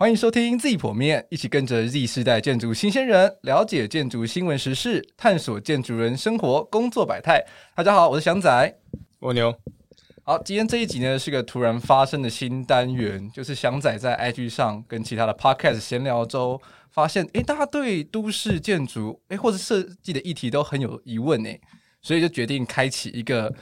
欢迎收听 Z 剖面，一起跟着 Z 世代建筑新鲜人了解建筑新闻时事，探索建筑人生活工作百态。大家好，我是翔仔，蜗牛。好，今天这一集呢是个突然发生的新单元，就是翔仔在 IG 上跟其他的 Podcast 闲聊中发现，诶，大家对都市建筑诶或者设计的议题都很有疑问诶，所以就决定开启一个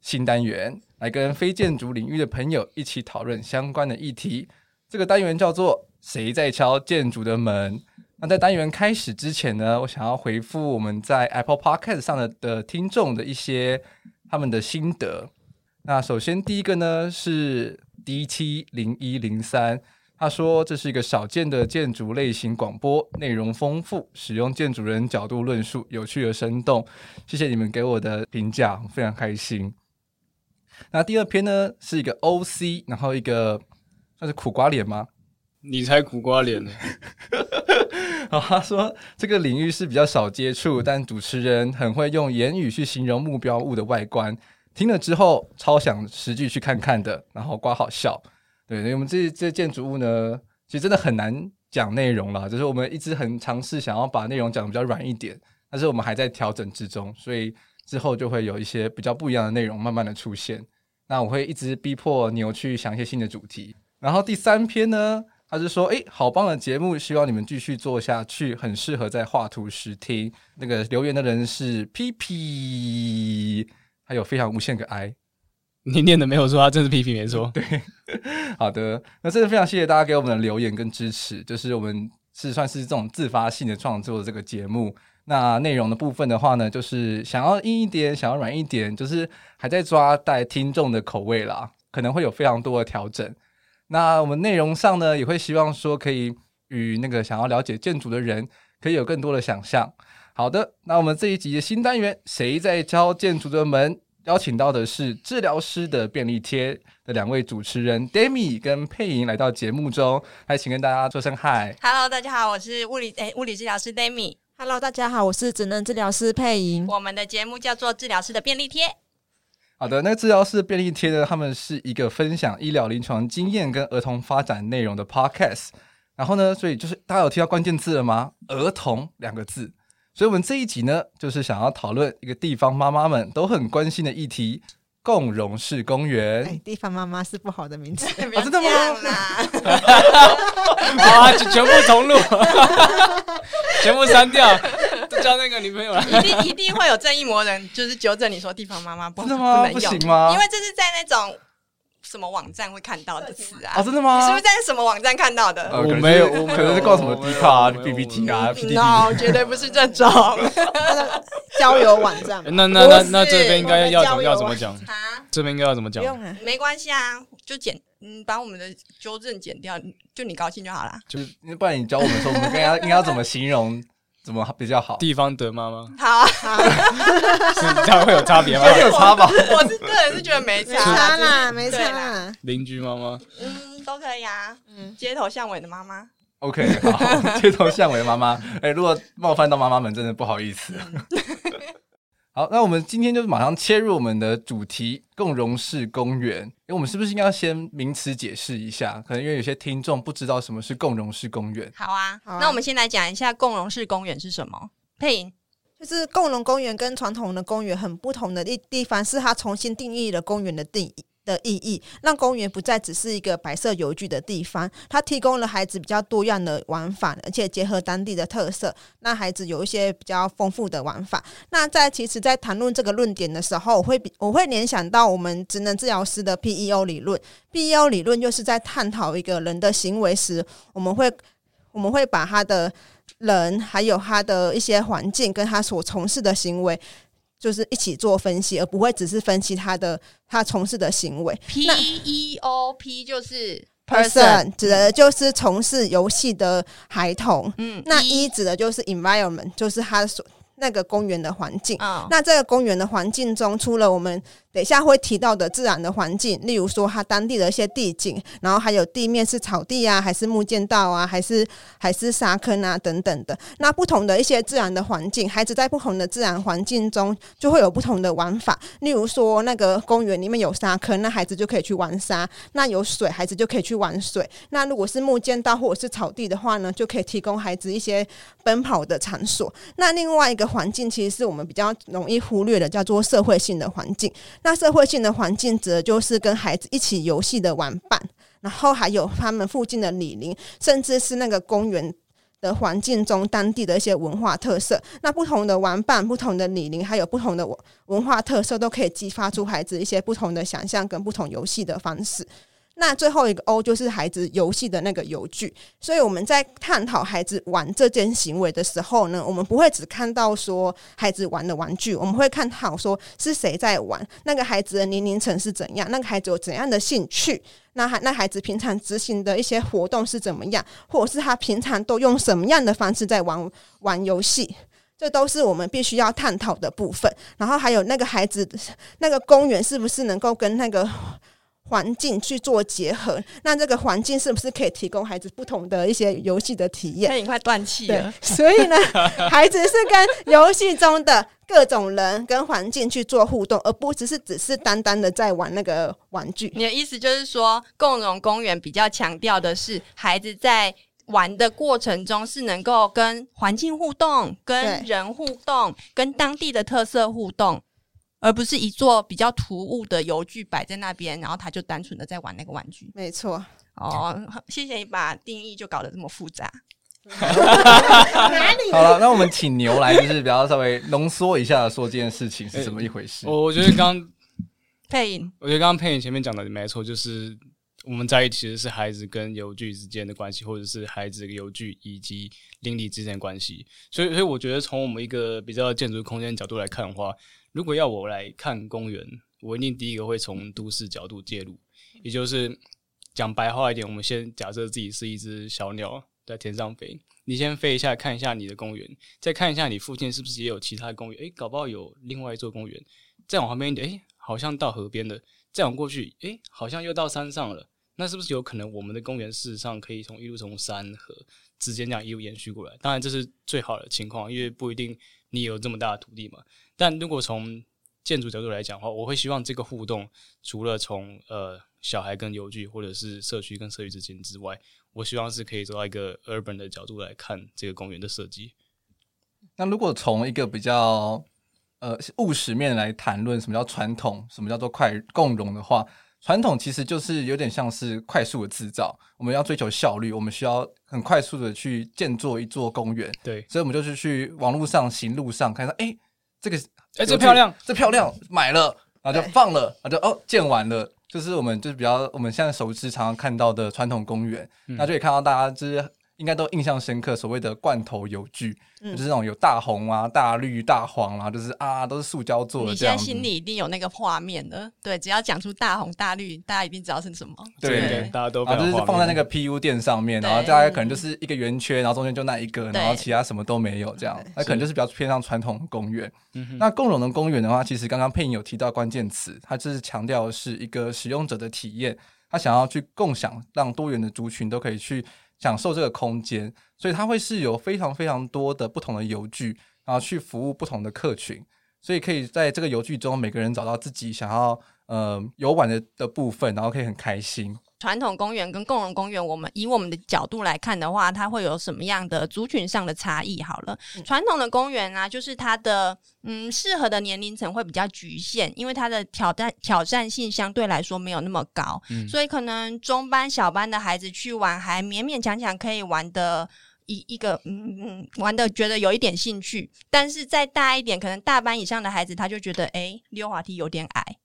新单元，来跟非建筑领域的朋友一起讨论相关的议题。这个单元叫做“谁在敲建筑的门”。那在单元开始之前呢，我想要回复我们在 Apple Podcast 上的的听众的一些他们的心得。那首先第一个呢是 DT 零一零三，他说这是一个少见的建筑类型广播，内容丰富，使用建筑人角度论述，有趣而生动。谢谢你们给我的评价，非常开心。那第二篇呢是一个 OC，然后一个。那是苦瓜脸吗？你才苦瓜脸呢！好，他说这个领域是比较少接触，但主持人很会用言语去形容目标物的外观，听了之后超想实际去看看的。然后刮好笑，对，因为我们这这建筑物呢，其实真的很难讲内容了，就是我们一直很尝试想要把内容讲的比较软一点，但是我们还在调整之中，所以之后就会有一些比较不一样的内容慢慢的出现。那我会一直逼迫牛去想一些新的主题。然后第三篇呢，他是说，诶，好棒的节目，希望你们继续做下去，很适合在画图时听。那个留言的人是 P P，还有非常无限个 I，你念的没有错，他真是 P P 没错。对，好的，那真的非常谢谢大家给我们的留言跟支持，就是我们是算是这种自发性的创作的这个节目。那内容的部分的话呢，就是想要硬一点，想要软一点，就是还在抓带听众的口味啦，可能会有非常多的调整。那我们内容上呢，也会希望说可以与那个想要了解建筑的人，可以有更多的想象。好的，那我们这一集的新单元，谁在敲建筑的门？邀请到的是治疗师的便利贴的两位主持人 Demi 跟佩莹来到节目中，来请跟大家说声嗨。Hello，大家好，我是物理诶、欸、物理治疗师 Demi。Hello，大家好，我是职能治疗师佩莹。我们的节目叫做治疗师的便利贴。好的，那个治疗师便利贴呢，他们是一个分享医疗临床经验跟儿童发展内容的 podcast。然后呢，所以就是大家有听到关键字了吗？儿童两个字。所以我们这一集呢，就是想要讨论一个地方妈妈们都很关心的议题——共融式公园。哎，地方妈妈是不好的名字，啊、真的吗？啊，全部重录，全部删掉。交那个女朋友了，一定一定会有正义魔人，就是纠正你说地方妈妈不真的吗？不能用，行吗？因为这是在那种什么网站会看到的词啊？啊，真的吗？你是不是在什么网站看到的？我没有，我可能是逛什么 D 卡啊、B B T 啊、PPT。No，绝对不是这种交友网站。那那那那这边应该要怎么要怎么讲啊？这边应该要怎么讲？不用啊，没关系啊，就剪嗯，把我们的纠正剪掉，就你高兴就好了。就是，不然你教我们说，我们应该应该要怎么形容？怎么比较好？地方的妈妈，好啊，是这样会有差别吗？会有差吧？我是个人是觉得没差，没差啦，没差啦。邻居妈妈，嗯，都可以啊。嗯，街头巷尾的妈妈，OK，好，街头巷尾的妈妈。哎，如果冒犯到妈妈们，真的不好意思。好，那我们今天就马上切入我们的主题——共融式公园。因为我们是不是应该要先名词解释一下？可能因为有些听众不知道什么是共融式公园。好啊，好啊，那我们先来讲一下共融式公园是什么。配音，就是共融公园跟传统的公园很不同的地地方，是它重新定义了公园的定义。的意义，让公园不再只是一个白色游具的地方，它提供了孩子比较多样的玩法，而且结合当地的特色，让孩子有一些比较丰富的玩法。那在其实，在谈论这个论点的时候，我会比我会联想到我们职能治疗师的 PEO 理论。PEO 理论就是在探讨一个人的行为时，我们会我们会把他的人，还有他的一些环境，跟他所从事的行为。就是一起做分析，而不会只是分析他的他从事的行为。P E O P 就是 person，指的就是从事游戏的孩童。嗯，那 E 指的就是 environment，就是他所那个公园的环境。哦、那这个公园的环境中，除了我们等一下会提到的自然的环境，例如说它当地的一些地景，然后还有地面是草地啊，还是木栈道啊，还是还是沙坑啊等等的。那不同的一些自然的环境，孩子在不同的自然环境中就会有不同的玩法。例如说，那个公园里面有沙坑，那孩子就可以去玩沙；那有水，孩子就可以去玩水。那如果是木栈道或者是草地的话呢，就可以提供孩子一些奔跑的场所。那另外一个环境，其实是我们比较容易忽略的，叫做社会性的环境。那社会性的环境，则就是跟孩子一起游戏的玩伴，然后还有他们附近的李林，甚至是那个公园的环境中当地的一些文化特色。那不同的玩伴、不同的李林，还有不同的文化特色，都可以激发出孩子一些不同的想象跟不同游戏的方式。那最后一个 O 就是孩子游戏的那个游具，所以我们在探讨孩子玩这件行为的时候呢，我们不会只看到说孩子玩的玩具，我们会看好说是谁在玩，那个孩子的年龄层是怎样，那个孩子有怎样的兴趣，那孩那孩子平常执行的一些活动是怎么样，或者是他平常都用什么样的方式在玩玩游戏，这都是我们必须要探讨的部分。然后还有那个孩子那个公园是不是能够跟那个。环境去做结合，那这个环境是不是可以提供孩子不同的一些游戏的体验？那你快断气了。所以呢，孩子是跟游戏中的各种人跟环境去做互动，而不只是只是单单的在玩那个玩具。你的意思就是说，共融公园比较强调的是孩子在玩的过程中是能够跟环境互动、跟人互动、跟当地的特色互动。而不是一座比较突兀的游具摆在那边，然后他就单纯的在玩那个玩具。没错。哦，谢谢你把定义就搞得这么复杂。好了，那我们请牛来，就是比较稍微浓缩一下，说这件事情是怎么一回事。我、欸、我觉得刚 配音，我觉得刚刚配音前面讲的没错，就是我们在意其实是孩子跟游具之间的关系，或者是孩子跟游具以及邻里之间的关系。所以，所以我觉得从我们一个比较建筑空间角度来看的话。如果要我来看公园，我一定第一个会从都市角度介入，也就是讲白话一点，我们先假设自己是一只小鸟在天上飞，你先飞一下看一下你的公园，再看一下你附近是不是也有其他公园，诶，搞不好有另外一座公园，再往旁边一点，诶，好像到河边了，再往过去，诶，好像又到山上了，那是不是有可能我们的公园事实上可以从一路从山河之间这样一路延续过来？当然这是最好的情况，因为不一定你有这么大的土地嘛。但如果从建筑角度来讲的话，我会希望这个互动除了从呃小孩跟邮局，或者是社区跟社区之间之外，我希望是可以做到一个 urban 的角度来看这个公园的设计。那如果从一个比较呃务实面来谈论，什么叫传统，什么叫做快共融的话，传统其实就是有点像是快速的制造，我们要追求效率，我们需要很快速的去建造一座公园。对，所以我们就是去网络上、行路上看到，哎。这个哎，这漂亮，这漂亮，买了，然后就放了，然后就哦，建完了，就是我们就是比较我们现在熟知常常看到的传统公园，那、嗯、就可以看到大家就是。应该都印象深刻，所谓的罐头游具，嗯、就是那种有大红啊、大绿、大黄啊，就是啊，都是塑胶做的。你现在心里一定有那个画面的，对，只要讲出大红大绿，大家一定知道是什么。对，对，大家都啊，就是放在那个 PU 垫上面，然后大概可能就是一个圆圈，然后中间就那一个，然后其他什么都没有，这样，那可能就是比较偏向传统的公园。那共融的公园的话，其实刚刚配音有提到关键词，它就是强调的是一个使用者的体验，他想要去共享，让多元的族群都可以去。享受这个空间，所以它会是有非常非常多的不同的游具，然后去服务不同的客群，所以可以在这个游具中，每个人找到自己想要呃游玩的的部分，然后可以很开心。传统公园跟共融公园，我们以我们的角度来看的话，它会有什么样的族群上的差异？好了，传统的公园啊，就是它的嗯适合的年龄层会比较局限，因为它的挑战挑战性相对来说没有那么高，嗯、所以可能中班小班的孩子去玩还勉勉强强可以玩的一一个嗯嗯玩的觉得有一点兴趣，但是再大一点，可能大班以上的孩子他就觉得哎溜滑梯有点矮。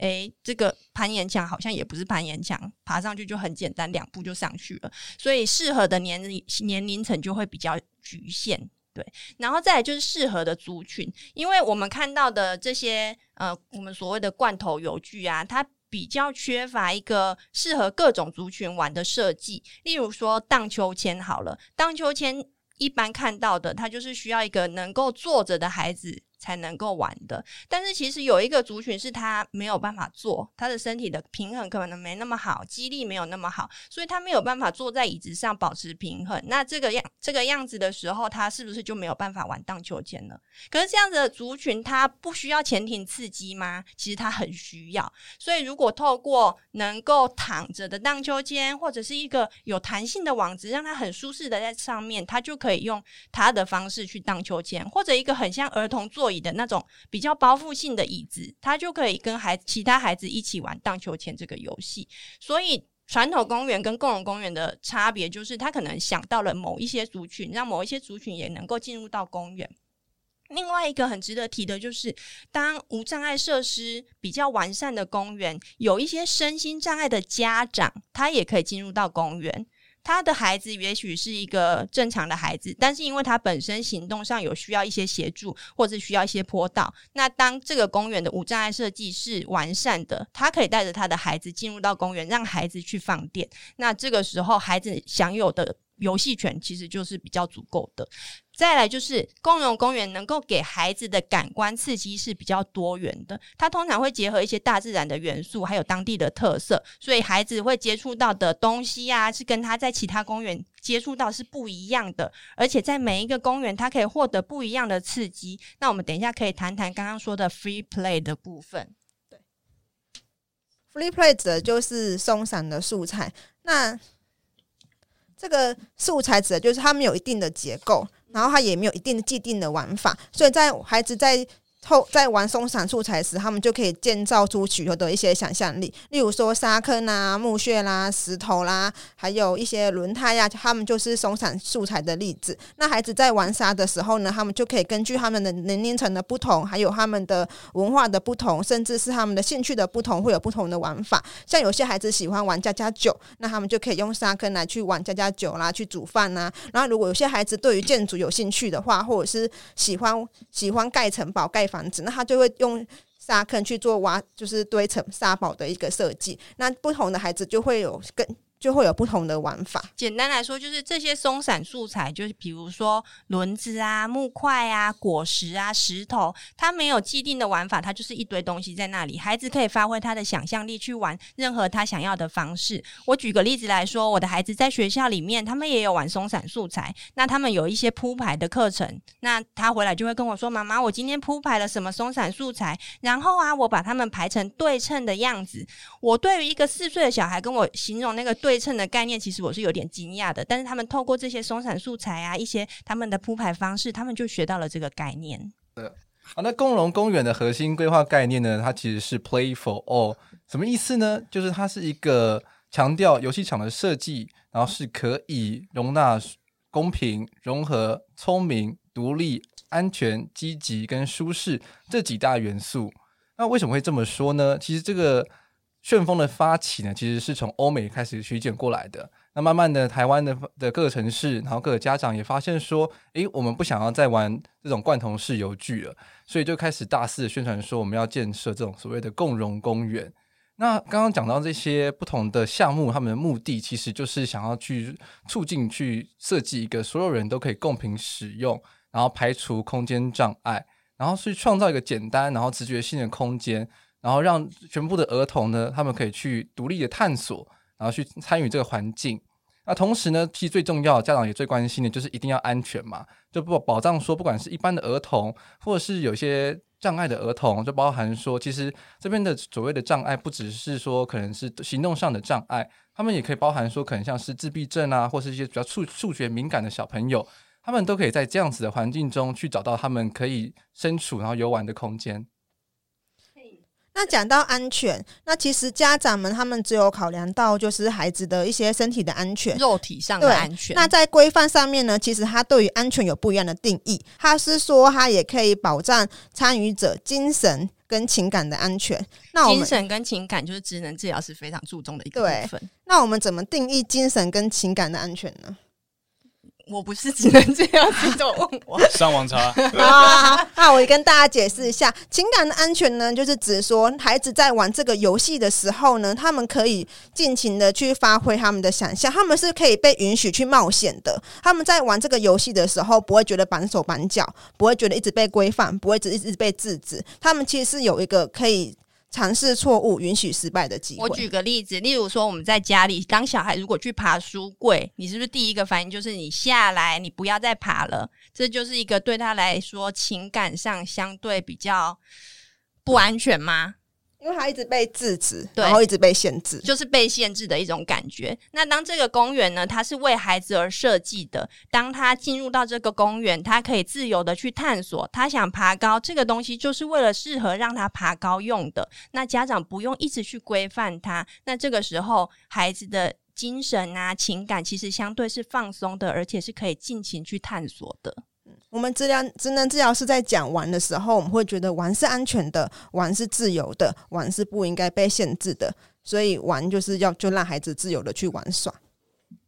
诶，这个攀岩墙好像也不是攀岩墙，爬上去就很简单，两步就上去了。所以适合的年龄年龄层就会比较局限，对。然后再来就是适合的族群，因为我们看到的这些呃，我们所谓的罐头游具啊，它比较缺乏一个适合各种族群玩的设计。例如说荡秋千好了，荡秋千。一般看到的，它就是需要一个能够坐着的孩子。才能够玩的，但是其实有一个族群是他没有办法坐，他的身体的平衡可能没那么好，肌力没有那么好，所以他没有办法坐在椅子上保持平衡。那这个样这个样子的时候，他是不是就没有办法玩荡秋千呢？可是这样子的族群，他不需要前庭刺激吗？其实他很需要。所以如果透过能够躺着的荡秋千，或者是一个有弹性的网子，让他很舒适的在上面，他就可以用他的方式去荡秋千，或者一个很像儿童椅的那种比较包覆性的椅子，他就可以跟孩其他孩子一起玩荡秋千这个游戏。所以，传统公园跟共融公园的差别就是，他可能想到了某一些族群，让某一些族群也能够进入到公园。另外一个很值得提的就是，当无障碍设施比较完善的公园，有一些身心障碍的家长，他也可以进入到公园。他的孩子也许是一个正常的孩子，但是因为他本身行动上有需要一些协助，或者需要一些坡道，那当这个公园的无障碍设计是完善的，他可以带着他的孩子进入到公园，让孩子去放电。那这个时候，孩子享有的游戏权其实就是比较足够的。再来就是共融公园能够给孩子的感官刺激是比较多元的，它通常会结合一些大自然的元素，还有当地的特色，所以孩子会接触到的东西啊，是跟他在其他公园接触到是不一样的，而且在每一个公园，他可以获得不一样的刺激。那我们等一下可以谈谈刚刚说的 free play 的部分。对，free play 指的就是松散的素材。那这个素材指的就是它没有一定的结构。然后他也没有一定的既定的玩法，所以在孩子在后在玩松散素材时，他们就可以建造出许多的一些想象力，例如说沙坑啊、木屑啦、石头啦，还有一些轮胎呀，他们就是松散素材的例子。那孩子在玩沙的时候呢，他们就可以根据他们的年龄层的不同，还有他们的文化的不同，甚至是他们的兴趣的不同，会有不同的玩法。像有些孩子喜欢玩家家酒，那他们就可以用沙坑来去玩家家酒啦，去煮饭呐。然后如果有些孩子对于建筑有兴趣的话，或者是喜欢喜欢盖城堡、盖房子，那他就会用沙坑去做挖，就是堆成沙堡的一个设计。那不同的孩子就会有更。就会有不同的玩法。简单来说，就是这些松散素材，就是比如说轮子啊、木块啊、果实啊、石头，它没有既定的玩法，它就是一堆东西在那里。孩子可以发挥他的想象力去玩任何他想要的方式。我举个例子来说，我的孩子在学校里面，他们也有玩松散素材。那他们有一些铺排的课程，那他回来就会跟我说：“妈妈，我今天铺排了什么松散素材？然后啊，我把他们排成对称的样子。”我对于一个四岁的小孩跟我形容那个对。对称的概念，其实我是有点惊讶的。但是他们透过这些松散素材啊，一些他们的铺排方式，他们就学到了这个概念。对，好，那共融公园的核心规划概念呢？它其实是 Play for All，什么意思呢？就是它是一个强调游戏场的设计，然后是可以容纳公平、融合、聪明、独立、安全、积极跟舒适这几大元素。那为什么会这么说呢？其实这个。旋风的发起呢，其实是从欧美开始推荐过来的。那慢慢的，台湾的的各个城市，然后各个家长也发现说，诶，我们不想要再玩这种罐头式游具了，所以就开始大肆宣传说，我们要建设这种所谓的共融公园。那刚刚讲到这些不同的项目，他们的目的其实就是想要去促进、去设计一个所有人都可以共平使用，然后排除空间障碍，然后去创造一个简单然后直觉性的空间。然后让全部的儿童呢，他们可以去独立的探索，然后去参与这个环境。那同时呢，其实最重要，家长也最关心的就是一定要安全嘛，就不保障说，不管是一般的儿童，或者是有些障碍的儿童，就包含说，其实这边的所谓的障碍，不只是说可能是行动上的障碍，他们也可以包含说，可能像是自闭症啊，或是一些比较数数学敏感的小朋友，他们都可以在这样子的环境中去找到他们可以身处然后游玩的空间。那讲到安全，那其实家长们他们只有考量到就是孩子的一些身体的安全，肉体上的安全。那在规范上面呢，其实他对于安全有不一样的定义。他是说他也可以保障参与者精神跟情感的安全。那我们精神跟情感就是职能治疗是非常注重的一个部分。那我们怎么定义精神跟情感的安全呢？我不是只能这样子就问我 上网查啊。那我跟大家解释一下，情感的安全呢，就是指说孩子在玩这个游戏的时候呢，他们可以尽情的去发挥他们的想象，他们是可以被允许去冒险的。他们在玩这个游戏的时候，不会觉得绑手绑脚，不会觉得一直被规范，不会一直一直被制止。他们其实是有一个可以。尝试错误，允许失败的机会。我举个例子，例如说我们在家里，当小孩如果去爬书柜，你是不是第一个反应就是你下来，你不要再爬了？这就是一个对他来说情感上相对比较不安全吗？因为他一直被制止，对，然后一直被限制，就是被限制的一种感觉。那当这个公园呢，它是为孩子而设计的。当他进入到这个公园，他可以自由的去探索。他想爬高，这个东西就是为了适合让他爬高用的。那家长不用一直去规范他。那这个时候，孩子的精神啊、情感其实相对是放松的，而且是可以尽情去探索的。我们治疗职能治疗师在讲玩的时候，我们会觉得玩是安全的，玩是自由的，玩是不应该被限制的。所以玩就是要就让孩子自由的去玩耍。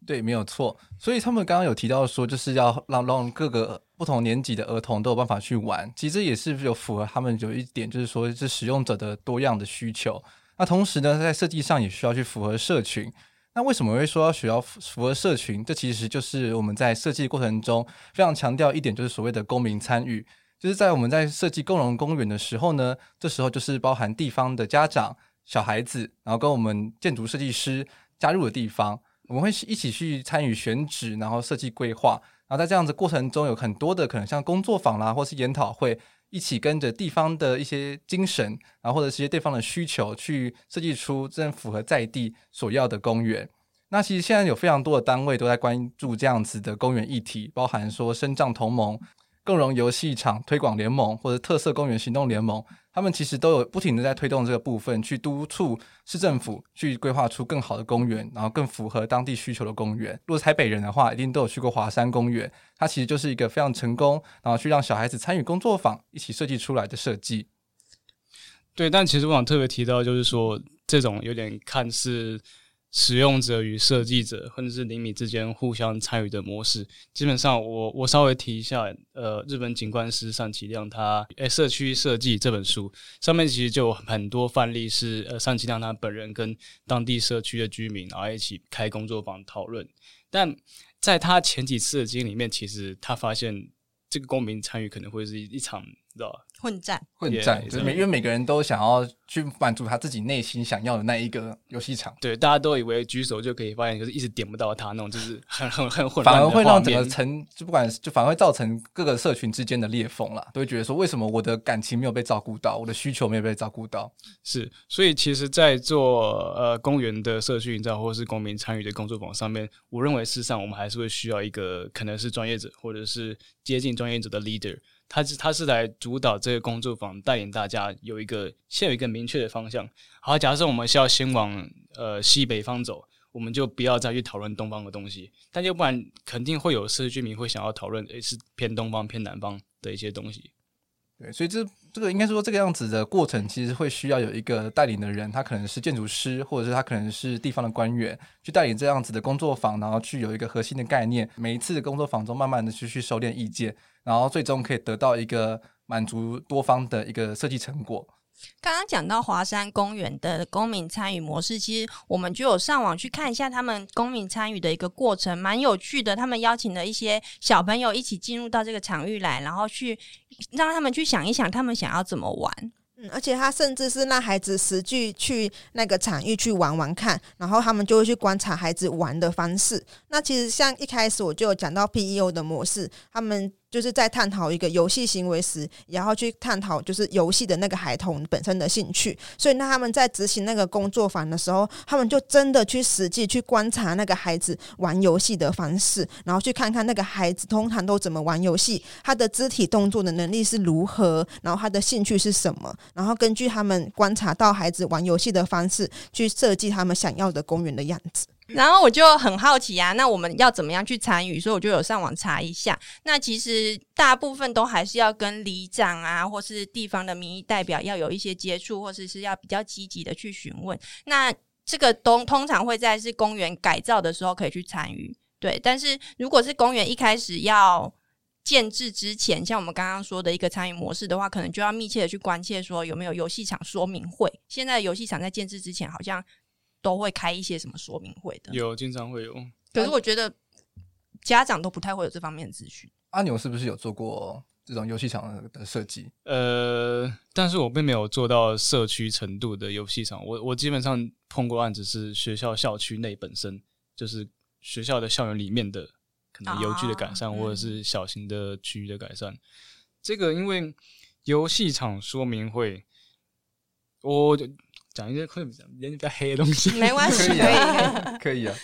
对，没有错。所以他们刚刚有提到说，就是要让让各个不同年级的儿童都有办法去玩。其实也是有符合他们有一点，就是说是使用者的多样的需求。那同时呢，在设计上也需要去符合社群。那为什么会说要需要符合社群？这其实就是我们在设计过程中非常强调一点，就是所谓的公民参与。就是在我们在设计共融公园的时候呢，这时候就是包含地方的家长、小孩子，然后跟我们建筑设计师加入的地方，我们会一起去参与选址，然后设计规划。然后在这样子过程中，有很多的可能像工作坊啦，或是研讨会。一起跟着地方的一些精神，然后或者是一些地方的需求，去设计出真正符合在地所要的公园。那其实现在有非常多的单位都在关注这样子的公园议题，包含说身障同盟。共融游戏场推广联盟或者特色公园行动联盟，他们其实都有不停的在推动这个部分，去督促市政府去规划出更好的公园，然后更符合当地需求的公园。如果台北人的话，一定都有去过华山公园，它其实就是一个非常成功，然后去让小孩子参与工作坊一起设计出来的设计。对，但其实我想特别提到，就是说这种有点看似。使用者与设计者，或者是邻里之间互相参与的模式，基本上我我稍微提一下，呃，日本景观师上崎亮他诶社区设计这本书上面其实就有很多范例是呃上崎亮他本人跟当地社区的居民然后一起开工作坊讨论，但在他前几次的经历里面，其实他发现这个公民参与可能会是一场，你知道吧？混战，混战，就是每因为每个人都想要去满足他自己内心想要的那一个游戏场。对，大家都以为举手就可以发现，就是一直点不到他那种，就是很 很很混乱，反而会让整个城就不管就反而会造成各个社群之间的裂缝啦，都会觉得说，为什么我的感情没有被照顾到，我的需求没有被照顾到？是，所以其实，在做呃公园的社区营造或是公民参与的工作坊上面，我认为事实上我们还是会需要一个可能是专业者或者是接近专业者的 leader。他是他是来主导这个工作坊，带领大家有一个先有一个明确的方向。好，假设我们需要先往呃西北方走，我们就不要再去讨论东方的东西。但要不然，肯定会有社区居民会想要讨论，诶，是偏东方偏南方的一些东西。对，所以这这个应该说这个样子的过程，其实会需要有一个带领的人，他可能是建筑师，或者是他可能是地方的官员，去带领这样子的工作坊，然后去有一个核心的概念。每一次的工作坊中，慢慢的去去收敛意见。然后最终可以得到一个满足多方的一个设计成果。刚刚讲到华山公园的公民参与模式，其实我们就有上网去看一下他们公民参与的一个过程，蛮有趣的。他们邀请了一些小朋友一起进入到这个场域来，然后去让他们去想一想，他们想要怎么玩。嗯，而且他甚至是让孩子实际去那个场域去玩玩看，然后他们就会去观察孩子玩的方式。那其实像一开始我就有讲到 PEO 的模式，他们。就是在探讨一个游戏行为时，然后去探讨就是游戏的那个孩童本身的兴趣。所以，那他们在执行那个工作坊的时候，他们就真的去实际去观察那个孩子玩游戏的方式，然后去看看那个孩子通常都怎么玩游戏，他的肢体动作的能力是如何，然后他的兴趣是什么，然后根据他们观察到孩子玩游戏的方式，去设计他们想要的公园的样子。然后我就很好奇啊，那我们要怎么样去参与？所以我就有上网查一下。那其实大部分都还是要跟里长啊，或是地方的民意代表要有一些接触，或者是，是要比较积极的去询问。那这个东通常会在是公园改造的时候可以去参与。对，但是如果是公园一开始要建置之前，像我们刚刚说的一个参与模式的话，可能就要密切的去关切说有没有游戏场说明会。现在游戏场在建置之前，好像都会开一些什么说明会的，有经常会有。可是我觉得家长都不太会有这方面的资讯。阿牛是不是有做过这种游戏场的设计？呃，但是我并没有做到社区程度的游戏场。我我基本上碰过案子是学校校区内本身就是学校的校园里面的。可能游具的改善，或者是小型的区域的改善。这个因为游戏场说明会，我讲一些会比较比较黑的东西，没关系，可以啊，可以啊。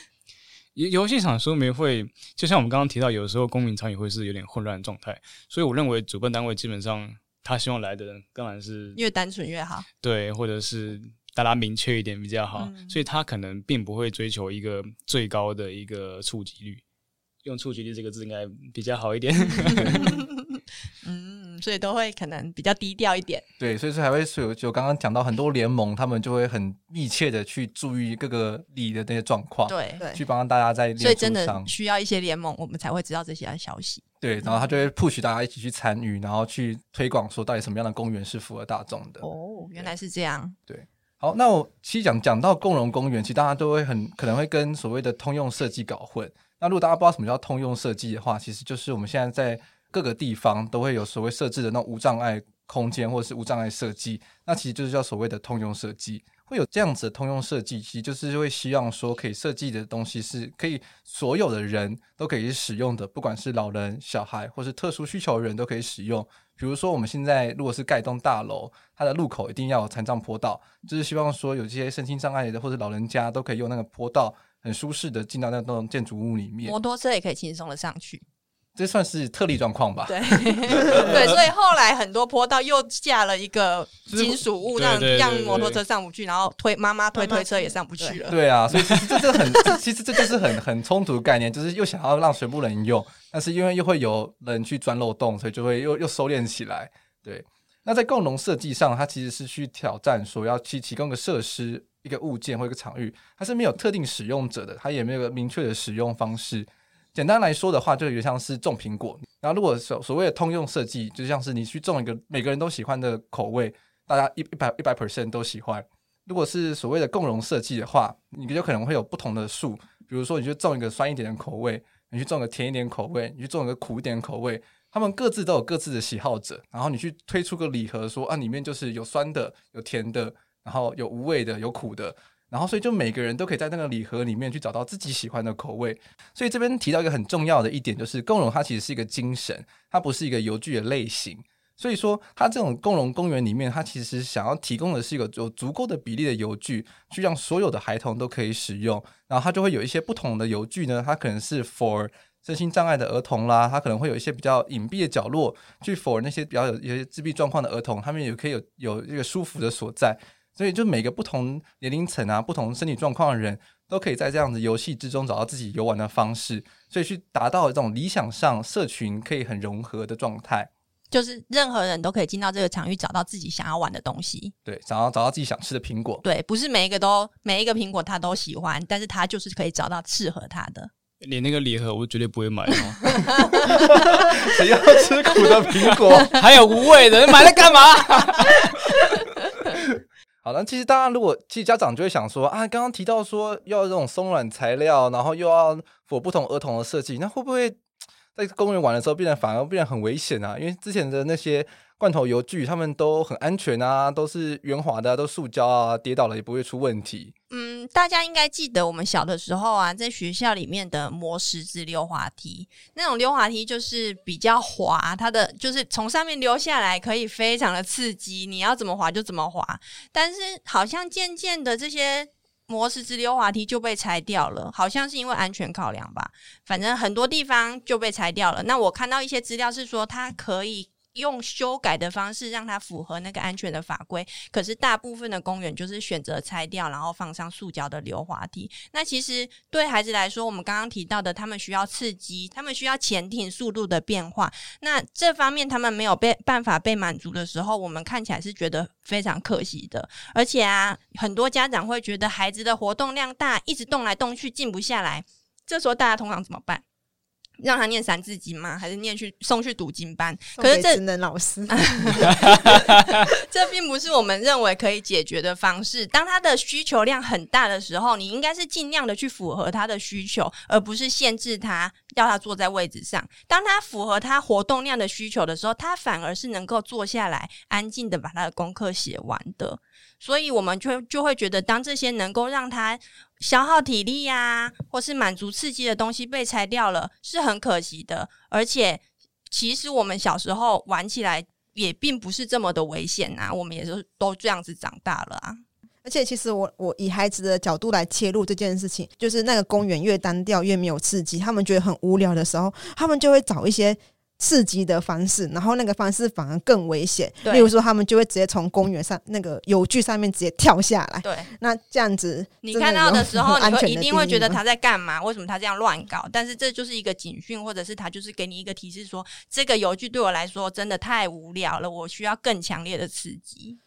游游戏场说明会，就像我们刚刚提到，有时候公民场也会是有点混乱的状态，所以我认为主办单位基本上他希望来的人当然是越单纯越好，对，或者是大家明确一点比较好，所以他可能并不会追求一个最高的一个触及率。用“触及力”这个字应该比较好一点。嗯，所以都会可能比较低调一点。对，所以说还会有就刚刚讲到很多联盟，他们就会很密切的去注意各个里的那些状况，对，去帮大家在。所以真的需要一些联盟，我们才会知道这些消息。对，然后他就会 push 大家一起去参与，然后去推广说到底什么样的公园是符合大众的。哦，原来是这样。对，好，那我其实讲讲到共融公园，其实大家都会很可能会跟所谓的通用设计搞混。那如果大家不知道什么叫通用设计的话，其实就是我们现在在各个地方都会有所谓设置的那种无障碍空间或者是无障碍设计，那其实就是叫所谓的通用设计。会有这样子的通用设计，其实就是会希望说可以设计的东西是可以所有的人都可以使用的，不管是老人、小孩或是特殊需求的人都可以使用。比如说我们现在如果是盖一栋大楼，它的入口一定要有残障坡道，就是希望说有这些身心障碍的或者老人家都可以用那个坡道。很舒适的进到那栋建筑物里面，摩托车也可以轻松的上去，这算是特例状况吧？对 对，所以后来很多坡道又架了一个金属物，让让摩托车上不去，然后推妈妈推推车也上不去了。对，啊，所以其实这这很，其实这就是很很冲突的概念，就是又想要让全部人用，但是因为又会有人去钻漏洞，所以就会又又收敛起来。对，那在共融设计上，它其实是去挑战说要去提供个设施。一个物件或一个场域，它是没有特定使用者的，它也没有个明确的使用方式。简单来说的话，就有点像是种苹果。然后，如果所所谓的通用设计，就像是你去种一个每个人都喜欢的口味，大家一一百一百 percent 都喜欢。如果是所谓的共融设计的话，你就可能会有不同的树。比如说，你去种一个酸一点的口味，你去种个甜一点口味，你去种一个苦一点口味，他们各自都有各自的喜好者。然后你去推出个礼盒，说啊，里面就是有酸的，有甜的。然后有无味的，有苦的，然后所以就每个人都可以在那个礼盒里面去找到自己喜欢的口味。所以这边提到一个很重要的一点，就是共融它其实是一个精神，它不是一个游具的类型。所以说，它这种共融公园里面，它其实想要提供的是一个有足够的比例的游具，去让所有的孩童都可以使用。然后它就会有一些不同的游具呢，它可能是 for 身心障碍的儿童啦，它可能会有一些比较隐蔽的角落，去 for 那些比较有一些自闭状况的儿童，他们也可以有有一个舒服的所在。所以，就每个不同年龄层啊、不同身体状况的人，都可以在这样子游戏之中找到自己游玩的方式，所以去达到这种理想上社群可以很融合的状态。就是任何人都可以进到这个场域，找到自己想要玩的东西。对，找到找到自己想吃的苹果。对，不是每一个都每一个苹果他都喜欢，但是他就是可以找到适合他的。连那个礼盒我绝对不会买哦。谁要吃苦的苹果？还有无味的，买来干嘛？好，那其实大家如果其实家长就会想说啊，刚刚提到说要这种松软材料，然后又要符合不同儿童的设计，那会不会在公园玩的时候变得反而变得很危险啊？因为之前的那些。罐头油具，他们都很安全啊，都是圆滑的，都塑胶啊，跌倒了也不会出问题。嗯，大家应该记得我们小的时候啊，在学校里面的磨石子溜滑梯，那种溜滑梯就是比较滑，它的就是从上面溜下来可以非常的刺激，你要怎么滑就怎么滑。但是好像渐渐的这些磨石子溜滑梯就被拆掉了，好像是因为安全考量吧。反正很多地方就被拆掉了。那我看到一些资料是说它可以。用修改的方式让它符合那个安全的法规，可是大部分的公园就是选择拆掉，然后放上塑胶的溜滑梯。那其实对孩子来说，我们刚刚提到的，他们需要刺激，他们需要潜艇速度的变化。那这方面他们没有被办法被满足的时候，我们看起来是觉得非常可惜的。而且啊，很多家长会觉得孩子的活动量大，一直动来动去，静不下来。这时候大家通常怎么办？让他念三字经吗？还是念去送去读经班？可是这职能老师，这并不是我们认为可以解决的方式。当他的需求量很大的时候，你应该是尽量的去符合他的需求，而不是限制他，要他坐在位置上。当他符合他活动量的需求的时候，他反而是能够坐下来，安静的把他的功课写完的。所以，我们就就会觉得，当这些能够让他消耗体力呀、或是满足刺激的东西被拆掉了，是很可惜的。而且，其实我们小时候玩起来也并不是这么的危险啊，我们也是都这样子长大了啊。而且，其实我我以孩子的角度来切入这件事情，就是那个公园越单调越没有刺激，他们觉得很无聊的时候，他们就会找一些。刺激的方式，然后那个方式反而更危险。例如说，他们就会直接从公园上那个油锯上面直接跳下来。对，那这样子，你看到的时候，你会一定会觉得他在干嘛？为什么他这样乱搞？但是这就是一个警讯，或者是他就是给你一个提示说，说这个油锯对我来说真的太无聊了，我需要更强烈的刺激。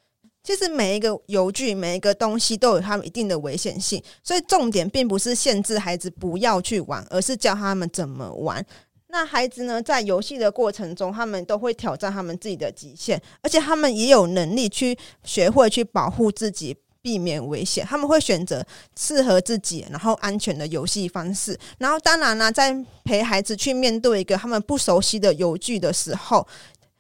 其实每一个油具、每一个东西都有他们一定的危险性，所以重点并不是限制孩子不要去玩，而是教他们怎么玩。那孩子呢，在游戏的过程中，他们都会挑战他们自己的极限，而且他们也有能力去学会去保护自己，避免危险。他们会选择适合自己然后安全的游戏方式。然后，当然呢，在陪孩子去面对一个他们不熟悉的游具的时候，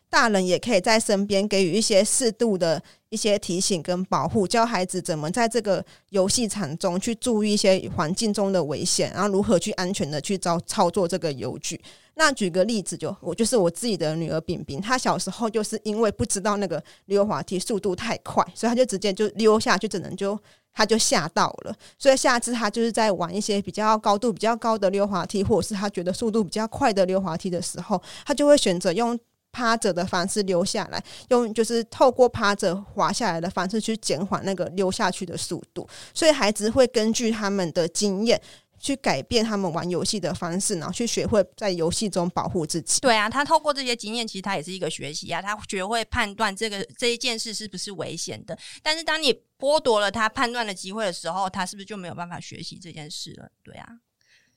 大人也可以在身边给予一些适度的一些提醒跟保护，教孩子怎么在这个游戏场中去注意一些环境中的危险，然后如何去安全的去操操作这个游具。那举个例子就，就我就是我自己的女儿饼饼，她小时候就是因为不知道那个溜滑梯速度太快，所以她就直接就溜下去，只能就她就吓到了。所以下次她就是在玩一些比较高度比较高的溜滑梯，或者是她觉得速度比较快的溜滑梯的时候，她就会选择用趴着的方式溜下来，用就是透过趴着滑下来的方式去减缓那个溜下去的速度。所以孩子会根据他们的经验。去改变他们玩游戏的方式，然后去学会在游戏中保护自己。对啊，他透过这些经验，其实他也是一个学习啊。他学会判断这个这一件事是不是危险的。但是当你剥夺了他判断的机会的时候，他是不是就没有办法学习这件事了？对啊，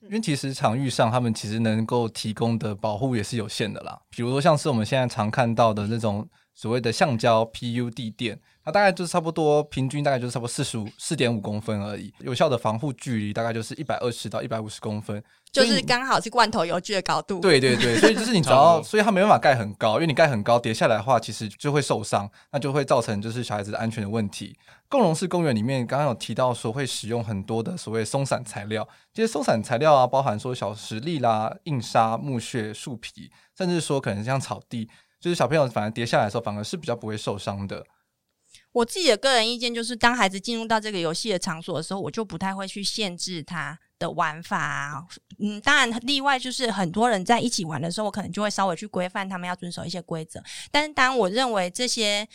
因为其实场域上他们其实能够提供的保护也是有限的啦。比如说像是我们现在常看到的那种所谓的橡胶 PUD 垫。它大概就是差不多，平均大概就是差不多四十五四点五公分而已，有效的防护距离大概就是一百二十到一百五十公分，就是刚好是罐头油具的高度。对对对，所以就是你只要，所以它没办法盖很高，因为你盖很高跌下来的话，其实就会受伤，那就会造成就是小孩子的安全的问题。共融式公园里面刚刚有提到说会使用很多的所谓松散材料，这些松散材料啊，包含说小石粒啦、硬沙、木屑、树皮，甚至说可能像草地，就是小朋友反而跌下来的时候，反而是比较不会受伤的。我自己的个人意见就是，当孩子进入到这个游戏的场所的时候，我就不太会去限制他的玩法。嗯，当然例外就是很多人在一起玩的时候，我可能就会稍微去规范他们要遵守一些规则。但是当我认为这些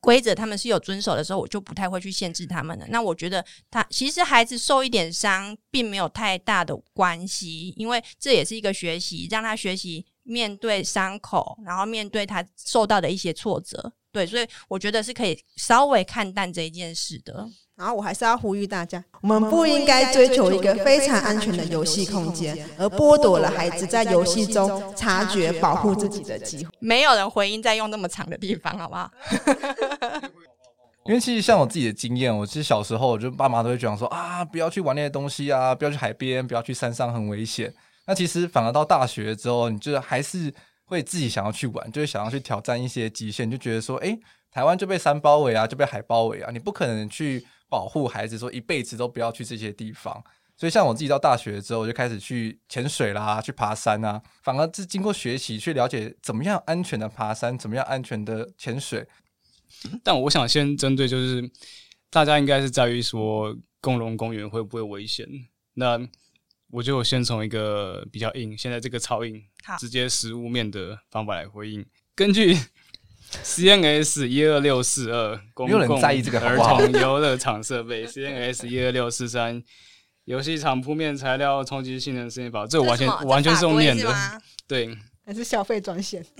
规则他们是有遵守的时候，我就不太会去限制他们了。那我觉得他其实孩子受一点伤并没有太大的关系，因为这也是一个学习，让他学习面对伤口，然后面对他受到的一些挫折。对，所以我觉得是可以稍微看淡这一件事的。然后我还是要呼吁大家，我们不应该追求一个非常安全的游戏空间，而剥夺了孩子在游戏中察觉、保护自己的机会。没有人回应在用那么长的地方，好不好？因为其实像我自己的经验，我其实小时候就爸妈都会讲说啊，不要去玩那些东西啊，不要去海边，不要去山上，很危险。那其实反而到大学之后，你就还是。会自己想要去玩，就是想要去挑战一些极限，就觉得说，诶，台湾就被山包围啊，就被海包围啊，你不可能去保护孩子，说一辈子都不要去这些地方。所以，像我自己到大学之后，我就开始去潜水啦，去爬山啊，反而是经过学习去了解怎么样安全的爬山，怎么样安全的潜水。但我想先针对，就是大家应该是在于说，共融公园会不会危险？那我就先从一个比较硬，现在这个超硬，直接实物面的方法来回应。根据 CNS 一二六四二公共儿童游乐场设备，CNS 一二六四三游戏场铺面材料冲击性能试验法，这完全完全是用念的。对，还是消费专线？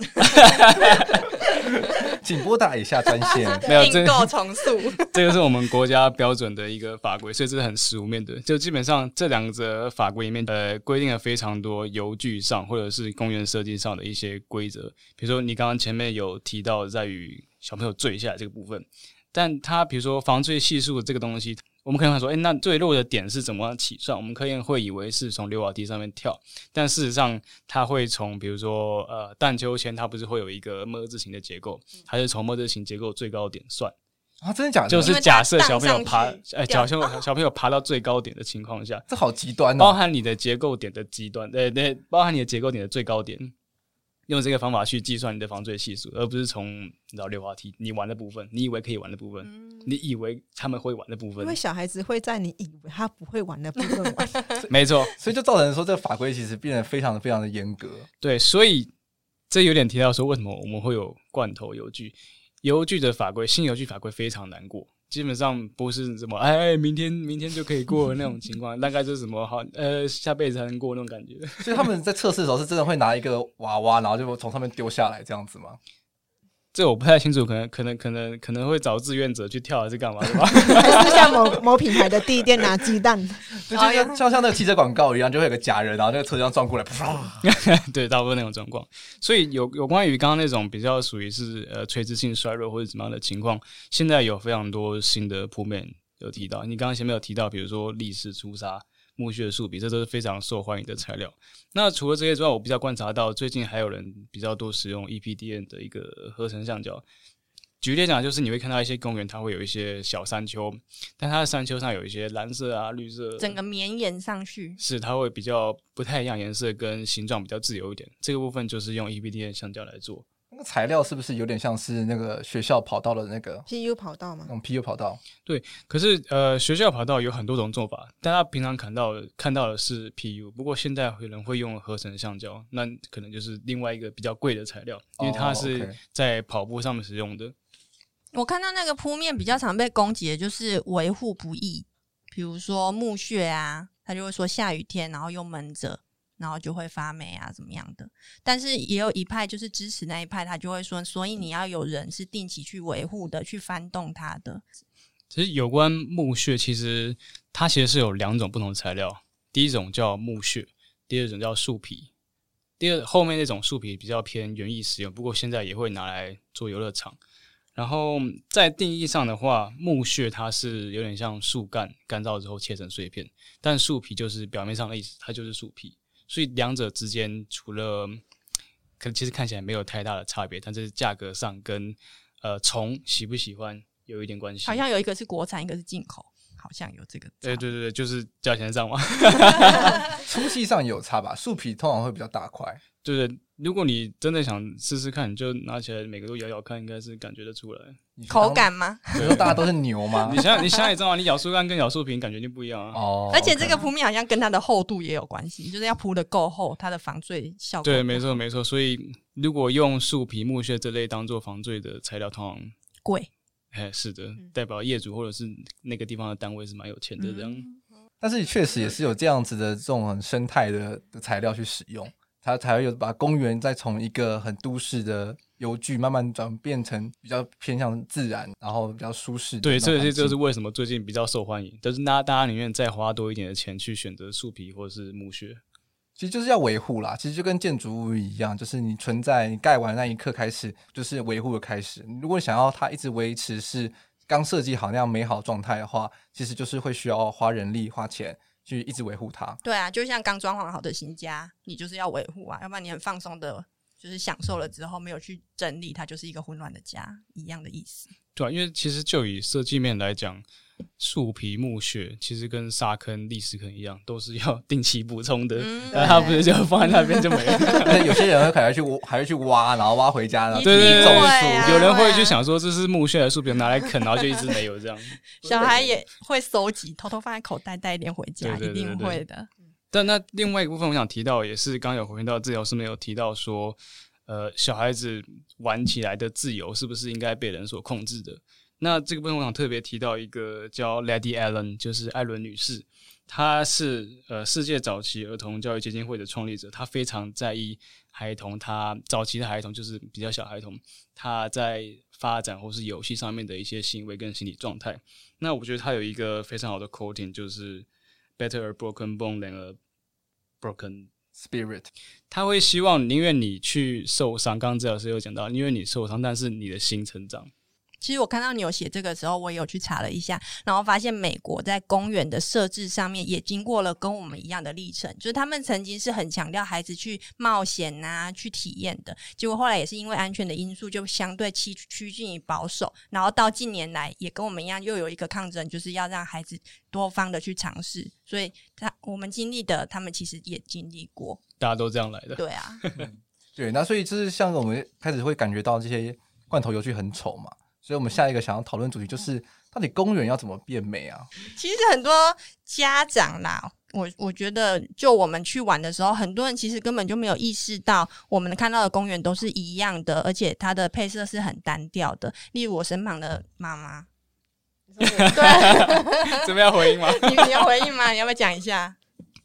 请拨打以下专线。没有订购重塑，这个是我们国家标准的一个法规，所以这是很实务面的。就基本上这两则法规里面，呃，规定了非常多游具上或者是公园设计上的一些规则。比如说你刚刚前面有提到在于小朋友坠下来这个部分，但他比如说防坠系数这个东西。我们可能会说，哎，那坠落的点是怎么样起算？我们可能会以为是从溜滑梯上面跳，但事实上，它会从比如说，呃，荡秋千，它不是会有一个么字形的结构，它是从么字形结构最高点算啊？真的假的？就是假设小朋友爬，哎，小朋友啊小朋友爬到最高点的情况下，这好极端哦，包含你的结构点的极端，对对，包含你的结构点的最高点。用这个方法去计算你的防坠系数，而不是从你知道溜滑梯你玩的部分，你以为可以玩的部分，嗯、你以为他们会玩的部分，因为小孩子会在你以为他不会玩的部分玩，没错，所以就造成说这个法规其实变得非常的非常的严格。对，所以这有点提到说为什么我们会有罐头游具，游具的法规，新邮局法规非常难过。基本上不是什么哎，明天明天就可以过的那种情况，大概就是什么好呃下辈子才能过那种感觉。所以他们在测试的时候是真的会拿一个娃娃，然后就从上面丢下来这样子吗？这我不太清楚，可能可能可能可能会找志愿者去跳还是干嘛的吧？还是像某某品牌的地垫拿鸡蛋，就像像像那个汽车广告一样，就会有个假人，然后那个车厢撞过来，对，大部分那种状况。所以有有关于刚刚那种比较属于是呃垂直性衰弱或者怎么样的情况，现在有非常多新的铺面有提到。你刚刚前面有提到，比如说立式出痧。木屑树皮，这都是非常受欢迎的材料。那除了这些之外，我比较观察到，最近还有人比较多使用 EPDN 的一个合成橡胶。举例来讲，就是你会看到一些公园，它会有一些小山丘，但它的山丘上有一些蓝色啊、绿色，整个绵延上去，是它会比较不太一样颜色跟形状比较自由一点。这个部分就是用 EPDN 橡胶来做。那个材料是不是有点像是那个学校跑道的那个 PU 跑道吗？嗯，PU 跑道。对，可是呃，学校跑道有很多种做法，大家平常看到看到的是 PU，不过现在有人会用合成橡胶，那可能就是另外一个比较贵的材料，因为它是在跑步上面使用的。Oh, okay. 我看到那个铺面比较常被攻击的就是维护不易，比如说木屑啊，他就会说下雨天然后又闷着。然后就会发霉啊，怎么样的？但是也有一派就是支持那一派，他就会说，所以你要有人是定期去维护的，去翻动它的。其实有关木屑，其实它其实是有两种不同的材料，第一种叫木屑，第二种叫树皮。第二后面那种树皮比较偏园艺使用，不过现在也会拿来做游乐场。然后在定义上的话，木屑它是有点像树干干燥之后切成碎片，但树皮就是表面上的意思，它就是树皮。所以两者之间，除了可能其实看起来没有太大的差别，但是价格上跟呃虫喜不喜欢有一点关系。好像有一个是国产，一个是进口，好像有这个。对对对，就是价钱上嘛 粗细上有差吧？树皮通常会比较大块。对对，如果你真的想试试看，你就拿起来每个都咬咬看，应该是感觉得出来。口感吗？比如说大家都是牛吗？你想，你想也知道，你咬树干跟咬树皮感觉就不一样啊。哦。而且这个铺面好像跟它的厚度也有关系，就是要铺的够厚，它的防坠效果。对，没错没错。所以如果用树皮、木屑这类当做防坠的材料，通常贵。哎，是的，代表业主或者是那个地方的单位是蛮有钱的这样。嗯、但是确实也是有这样子的这种很生态的的材料去使用。它才会有把公园再从一个很都市的游具慢慢转变成比较偏向自然，然后比较舒适。对，这些就是为什么最近比较受欢迎，就是那大家宁愿再花多一点的钱去选择树皮或者是木屑，其实就是要维护啦。其实就跟建筑物一样，就是你存在你盖完那一刻开始，就是维护的开始。如果想要它一直维持是刚设计好那样美好状态的话，其实就是会需要花人力花钱。去一直维护它，对啊，就像刚装潢好的新家，你就是要维护啊，要不然你很放松的，就是享受了之后没有去整理，它就是一个混乱的家一样的意思。对啊，因为其实就以设计面来讲。树皮、木屑其实跟沙坑、砾石坑一样，都是要 定期补充的。嗯、但它不是就放在那边就没了。有些人会还要去挖，还要去挖，然后挖回家，然后对对对，啊、有人会去想说这是木屑的树皮拿来啃，然后就一直没有这样。小孩也会收集，偷偷放在口袋带一点回家，一定会的。但那另外一个部分，我想提到也是刚刚有回应到治疗师没有提到说，呃，小孩子玩起来的自由是不是应该被人所控制的？那这个部分我想特别提到一个叫 Lady Allen，就是艾伦女士。她是呃世界早期儿童教育基金会的创立者，她非常在意孩童，她早期的孩童就是比较小孩童，他在发展或是游戏上面的一些行为跟心理状态。那我觉得她有一个非常好的 quoting，就是 Better a broken bone than a broken spirit。他会希望宁愿你去受伤，刚刚赵老师有讲到，宁愿你受伤，但是你的心成长。其实我看到你有写这个时候，我也有去查了一下，然后发现美国在公园的设置上面也经过了跟我们一样的历程，就是他们曾经是很强调孩子去冒险啊、去体验的，结果后来也是因为安全的因素，就相对趋趋近于保守，然后到近年来也跟我们一样，又有一个抗争，就是要让孩子多方的去尝试，所以他我们经历的，他们其实也经历过，大家都这样来的，对啊，对，那所以就是像我们开始会感觉到这些罐头游具很丑嘛。所以，我们下一个想要讨论主题就是，到底公园要怎么变美啊？其实很多家长啦，我我觉得，就我们去玩的时候，很多人其实根本就没有意识到，我们看到的公园都是一样的，而且它的配色是很单调的。例如我身旁的妈妈，对，怎么样回应吗？你你要回应吗？你要不要讲一下？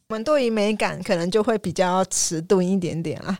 我们对于美感可能就会比较迟钝一点点啊。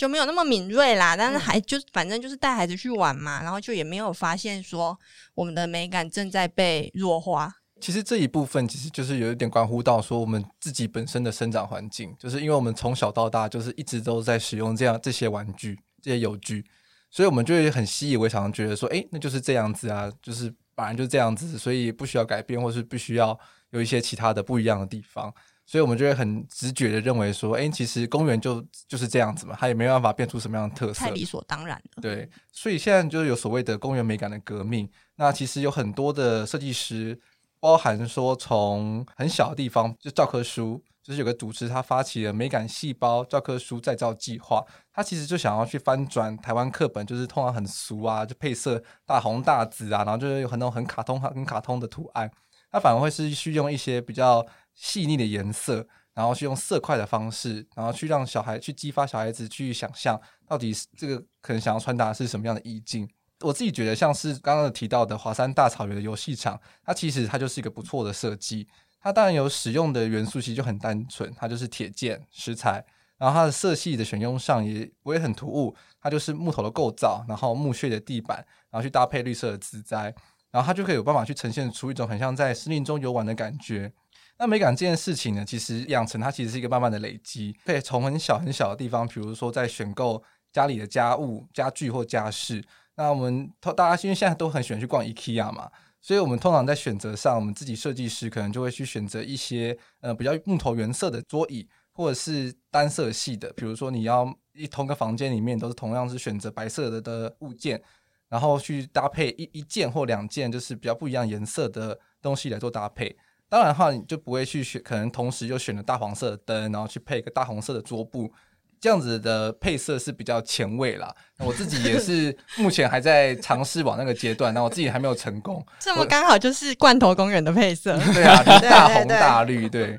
就没有那么敏锐啦，但是还就反正就是带孩子去玩嘛，然后就也没有发现说我们的美感正在被弱化。其实这一部分其实就是有一点关乎到说我们自己本身的生长环境，就是因为我们从小到大就是一直都在使用这样这些玩具、这些游具，所以我们就会很习以为常，觉得说，哎，那就是这样子啊，就是本来就是这样子，所以不需要改变，或是不需要有一些其他的不一样的地方。所以我们就会很直觉的认为说，哎，其实公园就就是这样子嘛，它也没办法变出什么样的特色，太理所当然了。对，所以现在就是有所谓的公园美感的革命。那其实有很多的设计师，包含说从很小的地方，就教科书，就是有个组织，他发起了美感细胞教科书再造计划。他其实就想要去翻转台湾课本，就是通常很俗啊，就配色大红大紫啊，然后就是有很多很卡通、很卡通的图案。他反而会是去用一些比较细腻的颜色，然后去用色块的方式，然后去让小孩去激发小孩子去想象，到底这个可能想要传达的是什么样的意境。我自己觉得像是刚刚提到的华山大草原的游戏场，它其实它就是一个不错的设计。它当然有使用的元素其实就很单纯，它就是铁件石材，然后它的色系的选用上也不会很突兀，它就是木头的构造，然后木屑的地板，然后去搭配绿色的植栽。然后它就可以有办法去呈现出一种很像在森林中游玩的感觉。那美感这件事情呢，其实养成它其实是一个慢慢的累积，可以从很小很小的地方，比如说在选购家里的家务、家具或家饰。那我们通大家因为现在都很喜欢去逛 IKEA 嘛，所以我们通常在选择上，我们自己设计师可能就会去选择一些呃比较木头原色的桌椅，或者是单色系的，比如说你要一同个房间里面都是同样是选择白色的的物件。然后去搭配一一件或两件，就是比较不一样颜色的东西来做搭配。当然的话，你就不会去选，可能同时就选了大黄色的灯，然后去配一个大红色的桌布，这样子的配色是比较前卫啦。我自己也是目前还在尝试往那个阶段，那我自己还没有成功。这么刚好就是罐头公园的配色，对啊，就、大红大绿，对。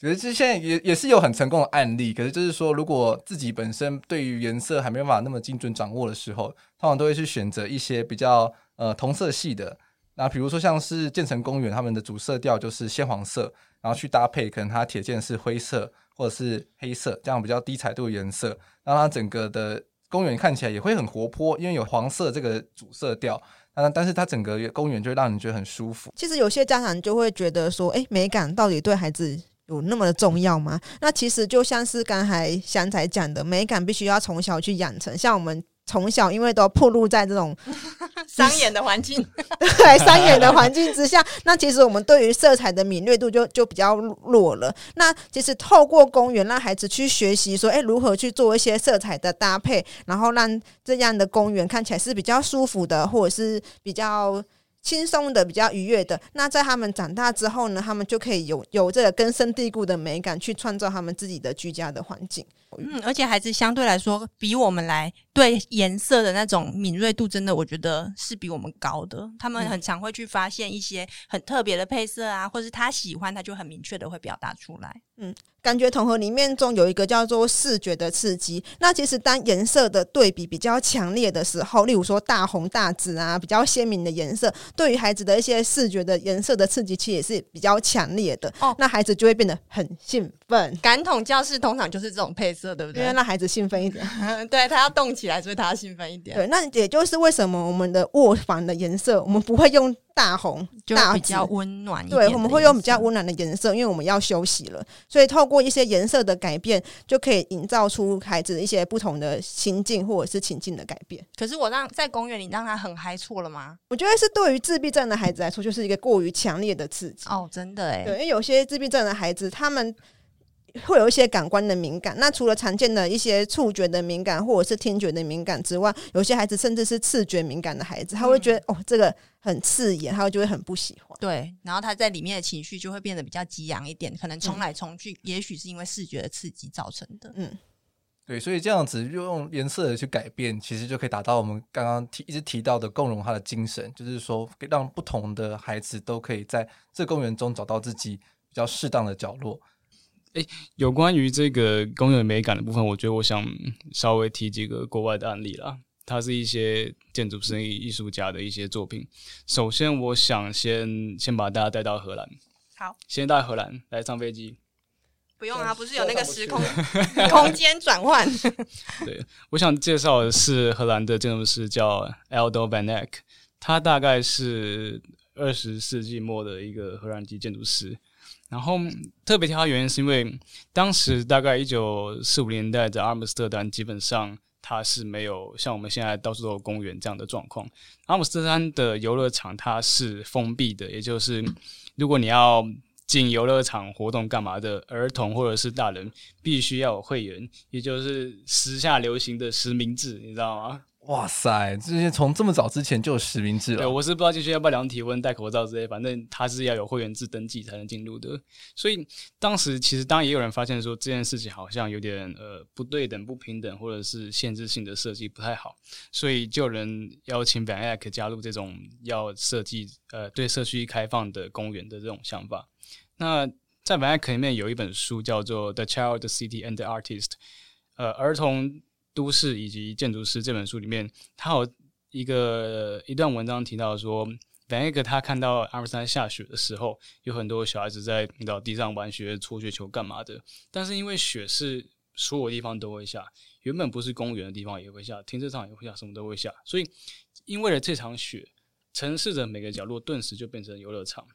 可是，这现在也也是有很成功的案例。可是，就是说，如果自己本身对于颜色还没办法那么精准掌握的时候，通常都会去选择一些比较呃同色系的。那比如说，像是建成公园，他们的主色调就是鲜黄色，然后去搭配可能它铁件是灰色或者是黑色，这样比较低彩度的颜色，让它整个的公园看起来也会很活泼，因为有黄色这个主色调。那但是它整个公园就会让你觉得很舒服。其实有些家长就会觉得说，哎，美感到底对孩子有那么的重要吗？那其实就像是刚才翔仔讲的，美感必须要从小去养成。像我们从小因为都暴露在这种 伤眼的环境，对伤眼的环境之下，那其实我们对于色彩的敏锐度就就比较弱了。那其实透过公园让孩子去学习说，哎，如何去做一些色彩的搭配，然后让这样的公园看起来是比较舒服的，或者是比较。轻松的、比较愉悦的，那在他们长大之后呢，他们就可以有有这个根深蒂固的美感，去创造他们自己的居家的环境。育。嗯，而且孩子相对来说比我们来对颜色的那种敏锐度，真的我觉得是比我们高的。他们很常会去发现一些很特别的配色啊，或是他喜欢，他就很明确的会表达出来。嗯。感觉统合里面中有一个叫做视觉的刺激。那其实当颜色的对比比较强烈的时候，例如说大红大紫啊，比较鲜明的颜色，对于孩子的一些视觉的颜色的刺激，其实也是比较强烈的。哦，那孩子就会变得很兴奋。感统教室通常就是这种配色，对不对？因为让孩子兴奋一点，对他要动起来，所以他要兴奋一点。对，那也就是为什么我们的卧房的颜色，我们不会用。大红就比较温暖一点，对，我们会用比较温暖的颜色，因为我们要休息了，所以透过一些颜色的改变，就可以营造出孩子的一些不同的心境或者是情境的改变。可是我让在公园里让他很嗨错了吗？我觉得是对于自闭症的孩子来说，就是一个过于强烈的刺激。哦，真的哎，对，因为有些自闭症的孩子，他们。会有一些感官的敏感，那除了常见的一些触觉的敏感或者是听觉的敏感之外，有些孩子甚至是视觉敏感的孩子，他会觉得、嗯、哦，这个很刺眼，他就会很不喜欢。对，然后他在里面的情绪就会变得比较激昂一点，可能冲来冲去，嗯、也许是因为视觉的刺激造成的。嗯，对，所以这样子就用颜色的去改变，其实就可以达到我们刚刚提一直提到的共融他的精神，就是说让不同的孩子都可以在这公园中找到自己比较适当的角落。诶，有关于这个公园美感的部分，我觉得我想稍微提几个国外的案例啦。它是一些建筑师、艺术家的一些作品。首先，我想先先把大家带到荷兰。好，先带荷兰来上飞机。不用啊，不是有那个时空空间转换。对，我想介绍的是荷兰的建筑师叫 Aldo Van Eyck，他大概是二十世纪末的一个荷兰籍建筑师。然后特别挑它原因是因为当时大概一九四五年代的阿姆斯特丹，基本上它是没有像我们现在到处都有公园这样的状况。阿姆斯特丹的游乐场它是封闭的，也就是如果你要进游乐场活动干嘛的，儿童或者是大人必须要有会员，也就是时下流行的实名制，你知道吗？哇塞！这些从这么早之前就有实名制了。对，我是不知道进去要不要量体温、戴口罩之类，反正他是要有会员制登记才能进入的。所以当时其实当然也有人发现说这件事情好像有点呃不对等、不平等，或者是限制性的设计不太好，所以就有人邀请 b a n a c 加入这种要设计呃对社区开放的公园的这种想法。那在 van ack 里面有一本书叫做《The Child, the City and the Artist》，呃，儿童。都市以及建筑师这本书里面，他有一个一段文章提到说，Vanek 他看到阿姆斯特丹下雪的时候，有很多小孩子在到地上玩雪、搓雪球干嘛的。但是因为雪是所有地方都会下，原本不是公园的地方也会下，停车场也会下，什么都会下。所以因为了这场雪，城市的每个角落顿时就变成游乐场。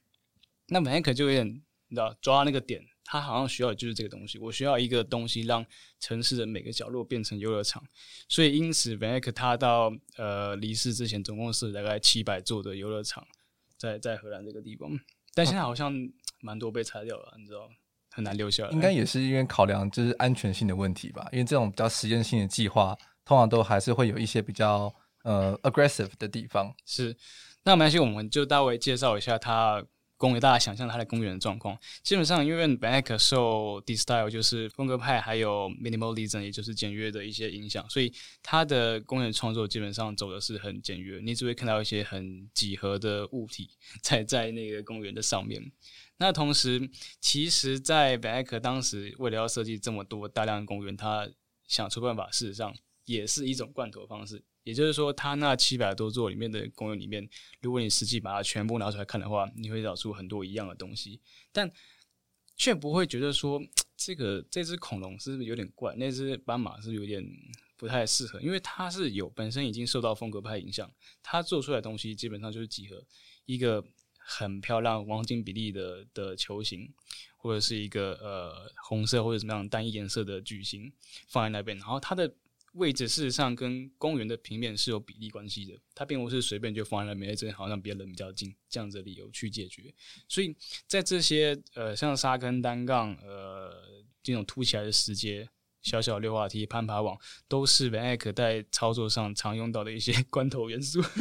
那 Vanek 就有点你知道抓那个点。他好像需要的就是这个东西，我需要一个东西让城市的每个角落变成游乐场，所以因此 Van Eyck 他到呃离世之前，总共是大概七百座的游乐场在在荷兰这个地方，但现在好像蛮多被拆掉了，你知道，很难留下来。应该也是因为考量就是安全性的问题吧，因为这种比较实验性的计划，通常都还是会有一些比较呃 aggressive 的地方。是，那没关系，我们就大概介绍一下他。公园，大家想象它的公园的状况，基本上因为 Van k 受 De Stijl 就是风格派，还有 Minimalism 也就是简约的一些影响，所以它的公园创作基本上走的是很简约，你只会看到一些很几何的物体在在那个公园的上面。那同时，其实，在 Van Eyck 当时为了要设计这么多大量的公园，他想出办法，事实上也是一种罐头方式。也就是说，他那七百多座里面的公园里面，如果你实际把它全部拿出来看的话，你会找出很多一样的东西，但却不会觉得说这个这只恐龙是不是有点怪，那只斑马是不是有点不太适合，因为它是有本身已经受到风格派影响，它做出来的东西基本上就是几何，一个很漂亮黄金比例的的球形，或者是一个呃红色或者什么样单一颜色的矩形放在那边，然后它的。位置事实上跟公园的平面是有比例关系的，它并不是随便就放在那边，这好像别人比较近这样子的理由去解决。所以在这些呃像沙坑单杠呃这种凸起来的石阶、小小溜滑梯、攀爬网，都是 Van Eck 在操作上常用到的一些 关头元素。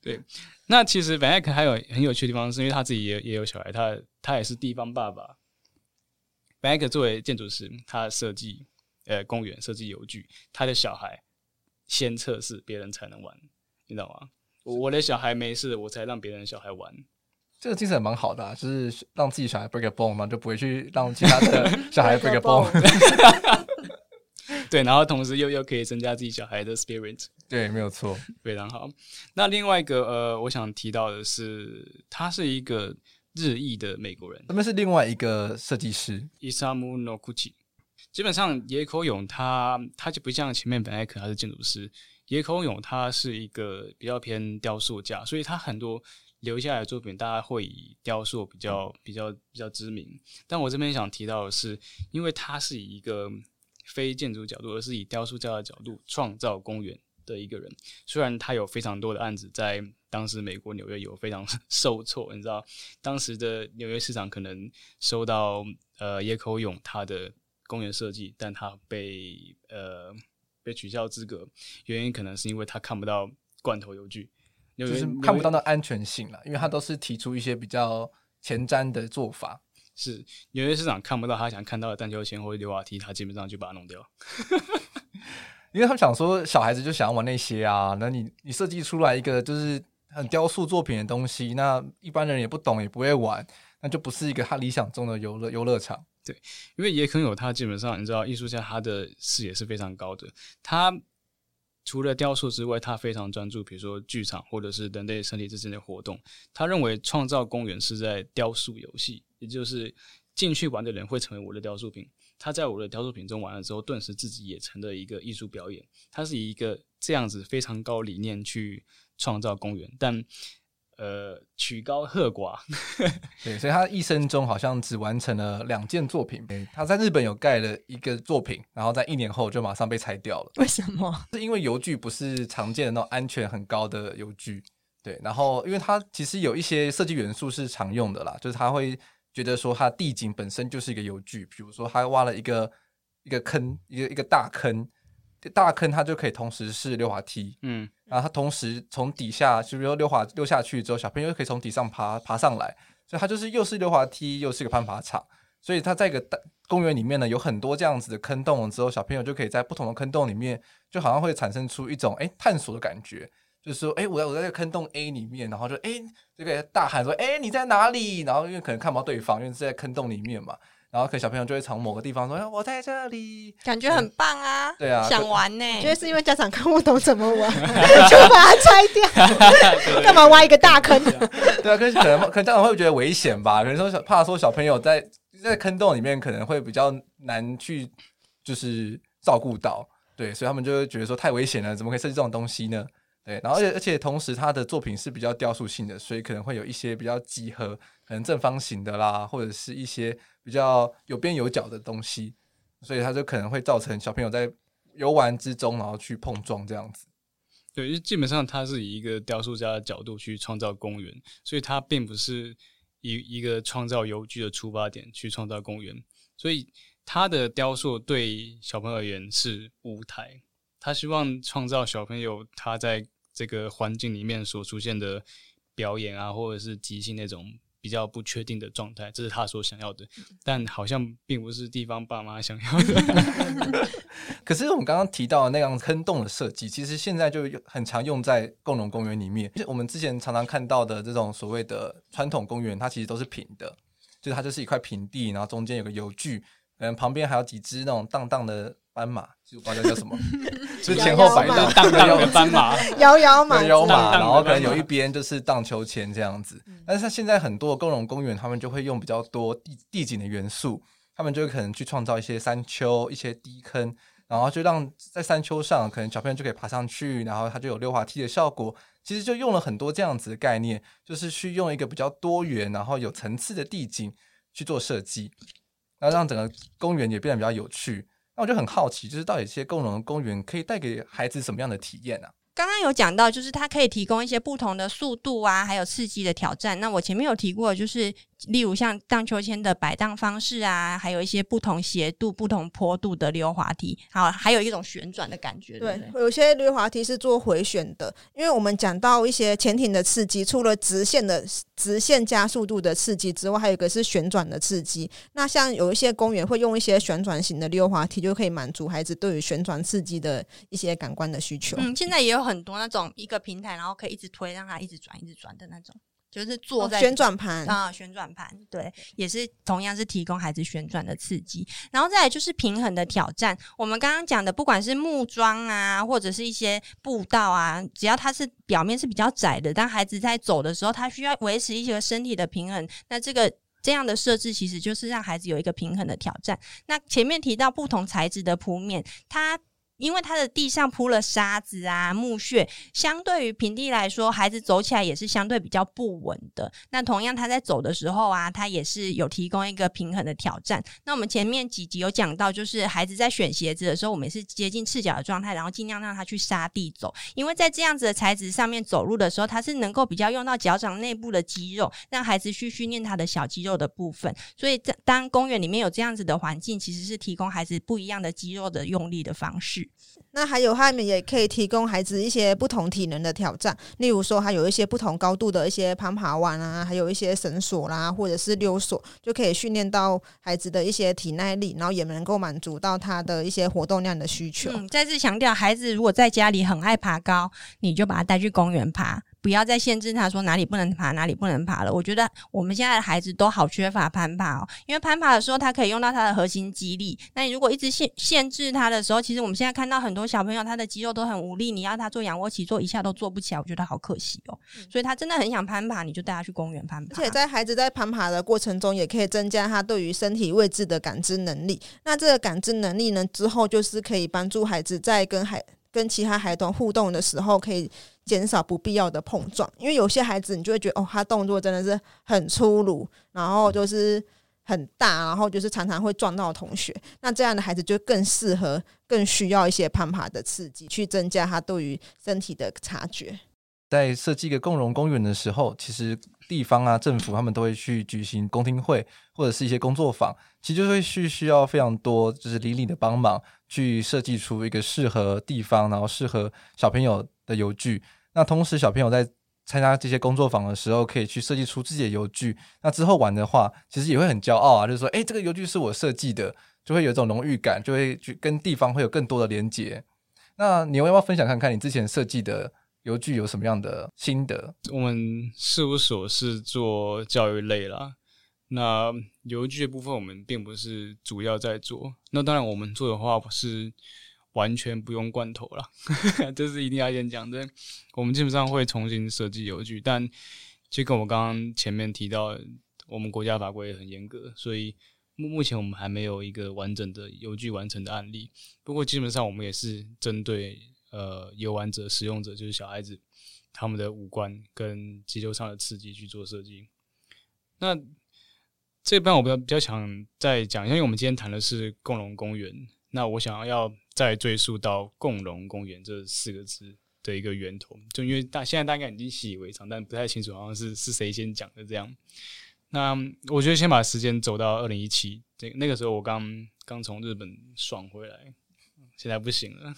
对，那其实 Van Eck 还有很有趣的地方，是因为他自己也也有小孩，他他也是地方爸爸。本艾克作为建筑师，他设计呃公园设计游具，他的小孩先测试，别人才能玩，你知道吗？我的小孩没事，我才让别人的小孩玩。这个精神蛮好的，啊，就是让自己小孩 break a bone 嘛，就不会去让其他的 小孩 break a bone。对，然后同时又又可以增加自己小孩的 spirit。对，没有错，非常好。那另外一个呃，我想提到的是，他是一个日裔的美国人。他们是另外一个设计师，Isamu Noguchi。基本上野口勇他他就不像前面本艾克他是建筑师，野口勇他是一个比较偏雕塑家，所以他很多留下来的作品，大家会以雕塑比较比较比较知名。但我这边想提到的是，因为他是以一个非建筑角度，而是以雕塑家的角度创造公园的一个人。虽然他有非常多的案子在当时美国纽约有非常 受挫，你知道，当时的纽约市长可能收到呃野口勇他的公园设计，但他被呃被取消资格，原因可能是因为他看不到罐头邮具，就是看不到那安全性了，因为他都是提出一些比较前瞻的做法。是纽约市长看不到他想看到的荡秋千或者溜滑梯，他基本上就把它弄掉。因为他们想说小孩子就想要玩那些啊，那你你设计出来一个就是很雕塑作品的东西，那一般人也不懂也不会玩，那就不是一个他理想中的游乐游乐场。对，因为野口勇他基本上你知道，艺术家他的视野是非常高的，他。除了雕塑之外，他非常专注，比如说剧场或者是人类身体之间的活动。他认为创造公园是在雕塑游戏，也就是进去玩的人会成为我的雕塑品。他在我的雕塑品中玩了之后，顿时自己也成了一个艺术表演。他是以一个这样子非常高理念去创造公园，但。呃，曲高和寡，对，所以他一生中好像只完成了两件作品。他在日本有盖了一个作品，然后在一年后就马上被拆掉了。为什么？是因为油锯不是常见的那种安全很高的油锯。对，然后因为他其实有一些设计元素是常用的啦，就是他会觉得说，它地景本身就是一个游具，比如说它挖了一个一个坑，一个一个大坑。大坑它就可以同时是溜滑梯，嗯，然后它同时从底下，就比如说溜滑溜下去之后，小朋友又可以从底上爬爬上来，所以它就是又是溜滑梯，又是一个攀爬场，所以它在一个大公园里面呢，有很多这样子的坑洞之后，小朋友就可以在不同的坑洞里面，就好像会产生出一种哎探索的感觉，就是说哎我在我在这个坑洞 A 里面，然后就哎这个大喊说哎你在哪里？然后因为可能看不到对方，因为是在坑洞里面嘛。然后可能小朋友就会从某个地方说：“哎，我在这里，感觉很棒啊！”对啊，想玩呢。觉得是因为家长看不懂怎么玩，就把它拆掉。干嘛挖一个大坑？对啊，可是可能可能家长会觉得危险吧？可能说怕说小朋友在在坑洞里面可能会比较难去就是照顾到，对，所以他们就会觉得说太危险了，怎么可以设计这种东西呢？对，然后而且而且同时他的作品是比较雕塑性的，所以可能会有一些比较几何，可能正方形的啦，或者是一些。比较有边有角的东西，所以它就可能会造成小朋友在游玩之中，然后去碰撞这样子。对，就基本上它是以一个雕塑家的角度去创造公园，所以它并不是以一个创造游具的出发点去创造公园。所以他的雕塑对小朋友而言是舞台，他希望创造小朋友他在这个环境里面所出现的表演啊，或者是即兴那种。比较不确定的状态，这是他所想要的，但好像并不是地方爸妈想要的。可是我们刚刚提到的那样坑洞的设计，其实现在就很常用在共融公园里面。我们之前常常看到的这种所谓的传统公园，它其实都是平的，就是它就是一块平地，然后中间有个游具，嗯，旁边还有几只那种荡荡的斑马，就不知道叫什么。就是前后摆荡荡荡的斑马，摇摇马，摇马，然后可能有一边就是荡秋千这样子。但是它现在很多共融公园，他们就会用比较多地地景的元素，他们就可能去创造一些山丘、一些低坑，然后就让在山丘上，可能小朋友就可以爬上去，然后它就有溜滑梯的效果。其实就用了很多这样子的概念，就是去用一个比较多元，然后有层次的地景去做设计，然后让整个公园也变得比较有趣。那我就很好奇，就是到底这些共融公园可以带给孩子什么样的体验呢、啊？刚刚有讲到，就是它可以提供一些不同的速度啊，还有刺激的挑战。那我前面有提过，就是例如像荡秋千的摆荡方式啊，还有一些不同斜度、不同坡度的溜滑梯，好，还有一种旋转的感觉。对，对，有些溜滑梯是做回旋的，因为我们讲到一些潜艇的刺激，除了直线的直线加速度的刺激之外，还有一个是旋转的刺激。那像有一些公园会用一些旋转型的溜滑梯，就可以满足孩子对于旋转刺激的一些感官的需求。嗯，现在也有很多那种一个平台，然后可以一直推，让它一直转、一直转的那种。就是坐在、哦、旋转盘啊，旋转盘对，也是同样是提供孩子旋转的刺激，然后再来就是平衡的挑战。我们刚刚讲的，不管是木桩啊，或者是一些步道啊，只要它是表面是比较窄的，当孩子在走的时候，他需要维持一些身体的平衡。那这个这样的设置，其实就是让孩子有一个平衡的挑战。那前面提到不同材质的铺面，它。因为它的地上铺了沙子啊、木屑，相对于平地来说，孩子走起来也是相对比较不稳的。那同样，他在走的时候啊，他也是有提供一个平衡的挑战。那我们前面几集有讲到，就是孩子在选鞋子的时候，我们也是接近赤脚的状态，然后尽量让他去沙地走。因为在这样子的材质上面走路的时候，他是能够比较用到脚掌内部的肌肉，让孩子去训练他的小肌肉的部分。所以，当公园里面有这样子的环境，其实是提供孩子不一样的肌肉的用力的方式。那还有，他们也可以提供孩子一些不同体能的挑战，例如说，还有一些不同高度的一些攀爬腕啊，还有一些绳索啦，或者是溜索，就可以训练到孩子的一些体耐力，然后也能够满足到他的一些活动量的需求。嗯，再次强调，孩子如果在家里很爱爬高，你就把他带去公园爬。不要再限制他说哪里不能爬，哪里不能爬了。我觉得我们现在的孩子都好缺乏攀爬哦，因为攀爬的时候他可以用到他的核心肌力。那你如果一直限限制他的时候，其实我们现在看到很多小朋友他的肌肉都很无力，你要他做仰卧起坐一下都做不起来，我觉得好可惜哦。所以他真的很想攀爬，你就带他去公园攀爬。而且在孩子在攀爬的过程中，也可以增加他对于身体位置的感知能力。那这个感知能力呢，之后就是可以帮助孩子在跟孩跟其他孩童互动的时候，可以。减少不必要的碰撞，因为有些孩子你就会觉得哦，他动作真的是很粗鲁，然后就是很大，然后就是常常会撞到同学。那这样的孩子就更适合、更需要一些攀爬的刺激，去增加他对于身体的察觉。在设计一个共融公园的时候，其实地方啊、政府他们都会去举行公听会，或者是一些工作坊，其实就会需需要非常多就是邻里的帮忙，去设计出一个适合地方，然后适合小朋友的游具。那同时，小朋友在参加这些工作坊的时候，可以去设计出自己的游具。那之后玩的话，其实也会很骄傲啊，就是说，诶，这个游具是我设计的，就会有一种荣誉感，就会去跟地方会有更多的连接。那你要不要分享看看你之前设计的游具有什么样的心得？我们事务所是做教育类啦，那游具的部分我们并不是主要在做。那当然，我们做的话是。完全不用罐头了，这是一定要先讲的。我们基本上会重新设计游具，但就跟我刚刚前面提到，我们国家法规也很严格，所以目目前我们还没有一个完整的游具完成的案例。不过基本上我们也是针对呃游玩者、使用者，就是小孩子他们的五官跟肌肉上的刺激去做设计。那这边我比较比较想再讲一下，因为我们今天谈的是共融公园。那我想要再追溯到“共融公园”这四个字的一个源头，就因为大现在大概已经习以为常，但不太清楚好像是是谁先讲的这样。那我觉得先把时间走到二零一七，那那个时候我刚刚从日本爽回来，现在不行了。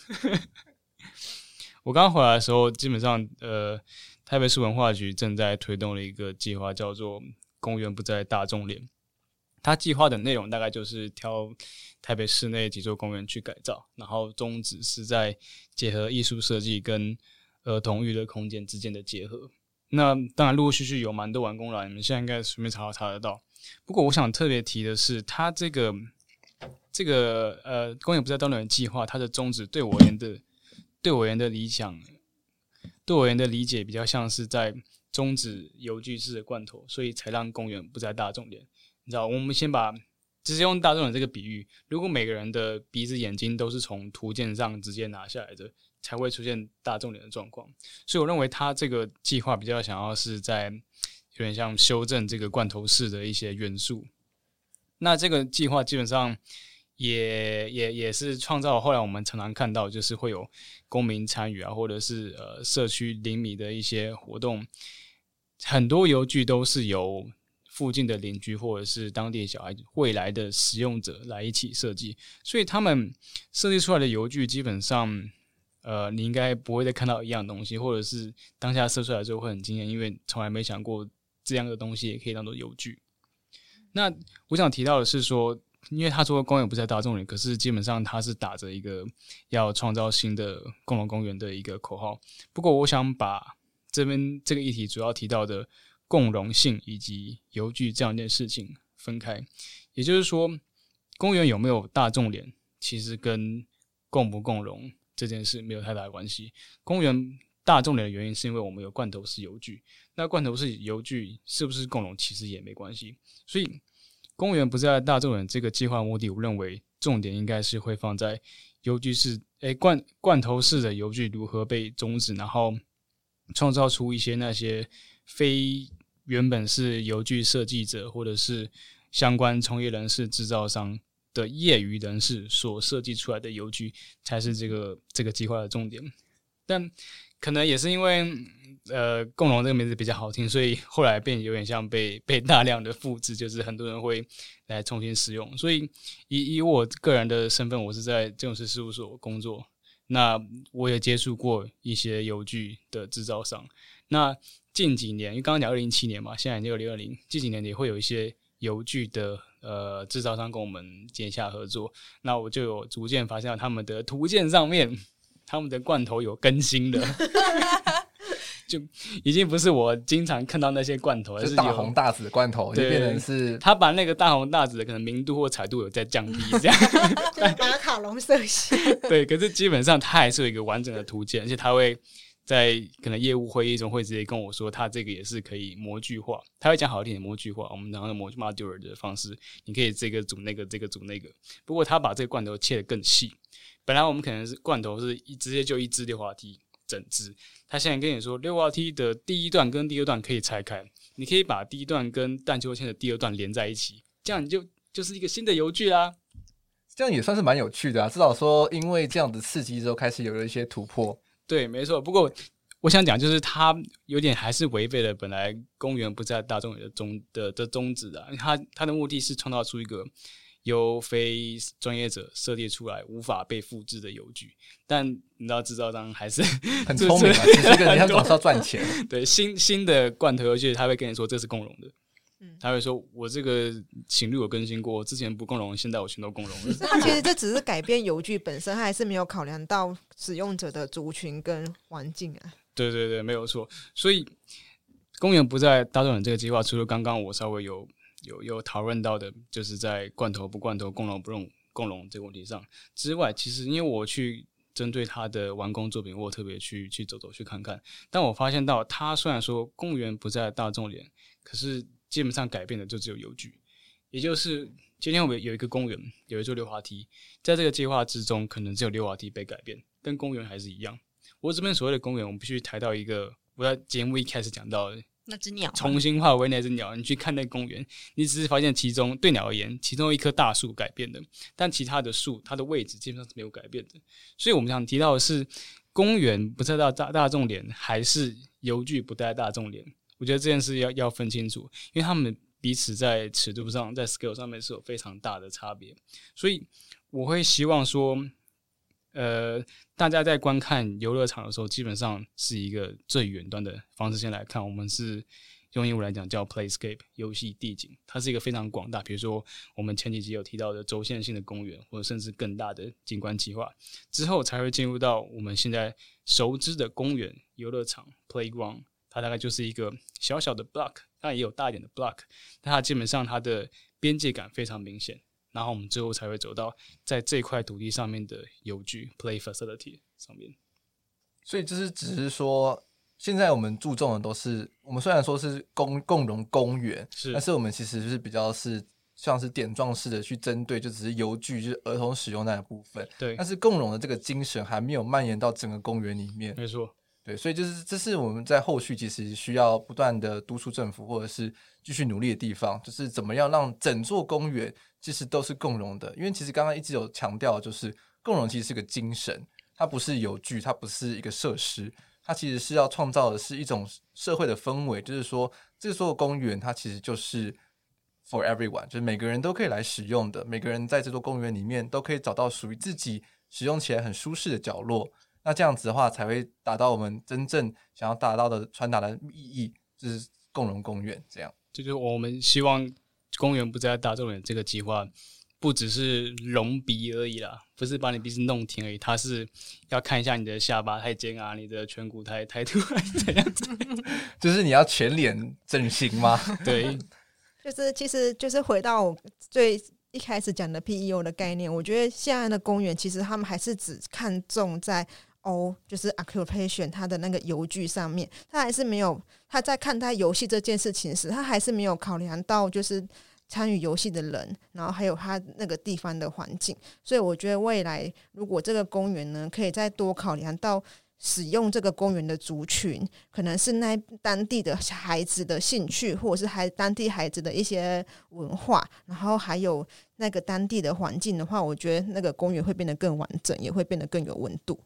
我刚回来的时候，基本上呃，台北市文化局正在推动了一个计划，叫做“公园不再大众脸”。它计划的内容大概就是挑台北市内几座公园去改造，然后宗旨是在结合艺术设计跟儿童娱乐空间之间的结合。那当然陆陆续续有蛮多完工了，你们现在应该随便查都查得到。不过我想特别提的是，它这个这个呃公园不再大众脸计划，它的宗旨对我而言的对我而言的理想，对我而言的理解比较像是在终止邮局式的罐头，所以才让公园不再大众脸。你知道，我们先把直接用大众脸这个比喻，如果每个人的鼻子、眼睛都是从图鉴上直接拿下来的，才会出现大众脸的状况。所以，我认为他这个计划比较想要是在有点像修正这个罐头式的一些元素。那这个计划基本上也也也是创造后来我们常常看到，就是会有公民参与啊，或者是呃社区邻里的一些活动，很多邮具都是由附近的邻居或者是当地小孩未来的使用者来一起设计，所以他们设计出来的邮具基本上，呃，你应该不会再看到一样东西，或者是当下设出来之后会很惊艳，因为从来没想过这样的东西也可以当做邮具。那我想提到的是说，因为他说公园不在大众里，可是基本上他是打着一个要创造新的共融公园的一个口号。不过，我想把这边这个议题主要提到的共融性以及游具这样一件事情分开，也就是说，公园有没有大众脸，其实跟共不共融这件事没有太大的关系。公园大众脸的原因是因为我们有罐头式游具，那罐头式游具是不是共融，其实也没关系。所以。公园不在大众脸这个计划目的，我认为重点应该是会放在邮局式，诶、罐罐头式的邮局如何被终止，然后创造出一些那些非原本是邮局设计者或者是相关从业人士、制造商的业余人士所设计出来的邮局，才是这个这个计划的重点。但可能也是因为。呃，共荣这个名字比较好听，所以后来变有点像被被大量的复制，就是很多人会来重新使用。所以以以我个人的身份，我是在建筑师事务所工作，那我也接触过一些游具的制造商。那近几年，因为刚刚讲二零一七年嘛，现在已经二零二零，近几年也会有一些游具的呃制造商跟我们接洽合作。那我就有逐渐发现他们的图鉴上面，他们的罐头有更新的。就已经不是我经常看到那些罐头，而是大红大紫的罐头，就变成是他把那个大红大紫的可能明度或彩度有在降低，这样 马卡龙色系。对，可是基本上它还是有一个完整的图鉴，而且他会在可能业务会议中会直接跟我说，他这个也是可以模具化，他会讲好一点的模具化，我们然后模具 modular 的方式，你可以这个组那个，这个组那个。不过他把这个罐头切得更细，本来我们可能是罐头是一直接就一支溜滑梯。整支，他现在跟你说，六滑梯的第一段跟第二段可以拆开，你可以把第一段跟荡秋千的第二段连在一起，这样你就就是一个新的游具啦。这样也算是蛮有趣的啊，至少说因为这样的刺激之后，开始有了一些突破。对，没错。不过我想讲，就是它有点还是违背了本来公园不在大众的宗的的宗旨啊，它它的目的是创造出一个。由非专业者设计出来无法被复制的邮局，但你知道制造商还是 很聪明嘛？其实人家总是要赚钱。对，新新的罐头游具，他会跟你说这是共融的，嗯，他会说我这个情侣有更新过，之前不共融，现在我全都共融了。那其实这只是改变邮局本身，还是没有考量到使用者的族群跟环境啊。对对对，没有错。所以公园不在大众脸这个计划，除了刚刚我稍微有。有有讨论到的，就是在罐头不罐头、共融不用共融这个问题上之外，其实因为我去针对他的完工作品，我特别去去走走去看看，但我发现到他虽然说公园不在大众脸，可是基本上改变的就只有邮局，也就是今天我们有一个公园，有一座溜滑梯，在这个计划之中，可能只有溜滑梯被改变，跟公园还是一样。我这边所谓的公园，我们必须抬到一个我在节目一开始讲到。那只鸟重新化为那只鸟，你去看那公园，你只是发现其中对鸟而言，其中一棵大树改变的，但其他的树它的位置基本上是没有改变的。所以我们想提到的是，公园不在大大大众脸，还是邮局不在大众脸？我觉得这件事要要分清楚，因为他们彼此在尺度上，在 scale 上面是有非常大的差别。所以我会希望说。呃，大家在观看游乐场的时候，基本上是一个最远端的方式。先来看，我们是用英文来讲叫 Playscape 游戏地景，它是一个非常广大。比如说，我们前几集有提到的轴线性的公园，或者甚至更大的景观计划，之后才会进入到我们现在熟知的公园游乐场 Playground。它大概就是一个小小的 block，当然也有大一点的 block，但它基本上它的边界感非常明显。然后我们最后才会走到在这块土地上面的游具 play facility 上面。所以就是只是说，现在我们注重的都是，我们虽然说是公共融公园，是，但是我们其实就是比较是像是点状式的去针对，就只是游具，就是儿童使用那个部分。对，但是共融的这个精神还没有蔓延到整个公园里面。没错。对，所以就是这是我们在后续其实需要不断的督促政府，或者是继续努力的地方，就是怎么样让整座公园其实都是共融的。因为其实刚刚一直有强调，就是共融其实是个精神，它不是游具，它不是一个设施，它其实是要创造的是一种社会的氛围，就是说这座公园它其实就是 for everyone，就是每个人都可以来使用的，每个人在这座公园里面都可以找到属于自己使用起来很舒适的角落。那这样子的话，才会达到我们真正想要达到的传达的意义，就是共融公园这样。就是我们希望公园不再大众点这个计划。不只是隆鼻而已啦，不是把你鼻子弄挺而已，它是要看一下你的下巴太尖啊，你的颧骨太太突，还是怎样子？就是你要全脸整形吗？对，就是其实就是回到我最一开始讲的 PEO 的概念，我觉得现在的公园其实他们还是只看重在 O，就是 occupation 它的那个游具上面，他还是没有他在看待游戏这件事情时，他还是没有考量到就是。参与游戏的人，然后还有他那个地方的环境，所以我觉得未来如果这个公园呢，可以再多考量到使用这个公园的族群，可能是那当地的孩子的兴趣，或者是孩当地孩子的一些文化，然后还有那个当地的环境的话，我觉得那个公园会变得更完整，也会变得更有温度。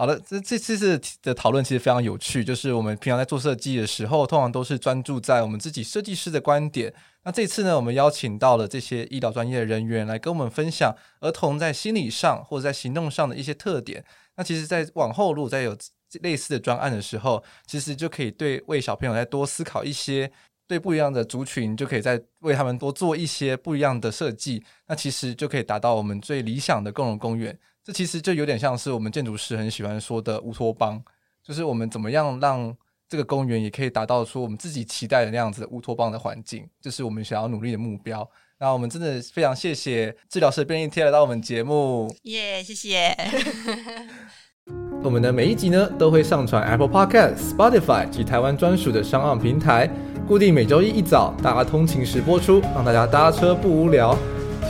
好的，这这次的讨论其实非常有趣。就是我们平常在做设计的时候，通常都是专注在我们自己设计师的观点。那这次呢，我们邀请到了这些医疗专业的人员来跟我们分享儿童在心理上或者在行动上的一些特点。那其实，在往后如果再有类似的专案的时候，其实就可以对为小朋友再多思考一些，对不一样的族群就可以再为他们多做一些不一样的设计。那其实就可以达到我们最理想的共融公园。这其实就有点像是我们建筑师很喜欢说的乌托邦，就是我们怎么样让这个公园也可以达到说我们自己期待的那样子的乌托邦的环境，这是我们想要努力的目标。那我们真的非常谢谢治疗师便利贴来到我们节目，耶，谢谢。我们的每一集呢都会上传 Apple Podcast、Spotify 及台湾专属的商岸平台，固定每周一一早大家通勤时播出，让大家搭车不无聊。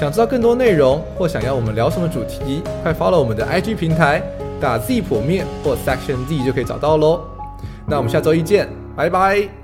想知道更多内容，或想要我们聊什么主题，快 follow 我们的 IG 平台，打 Z 剖面或 Section Z 就可以找到喽。那我们下周一见，拜拜。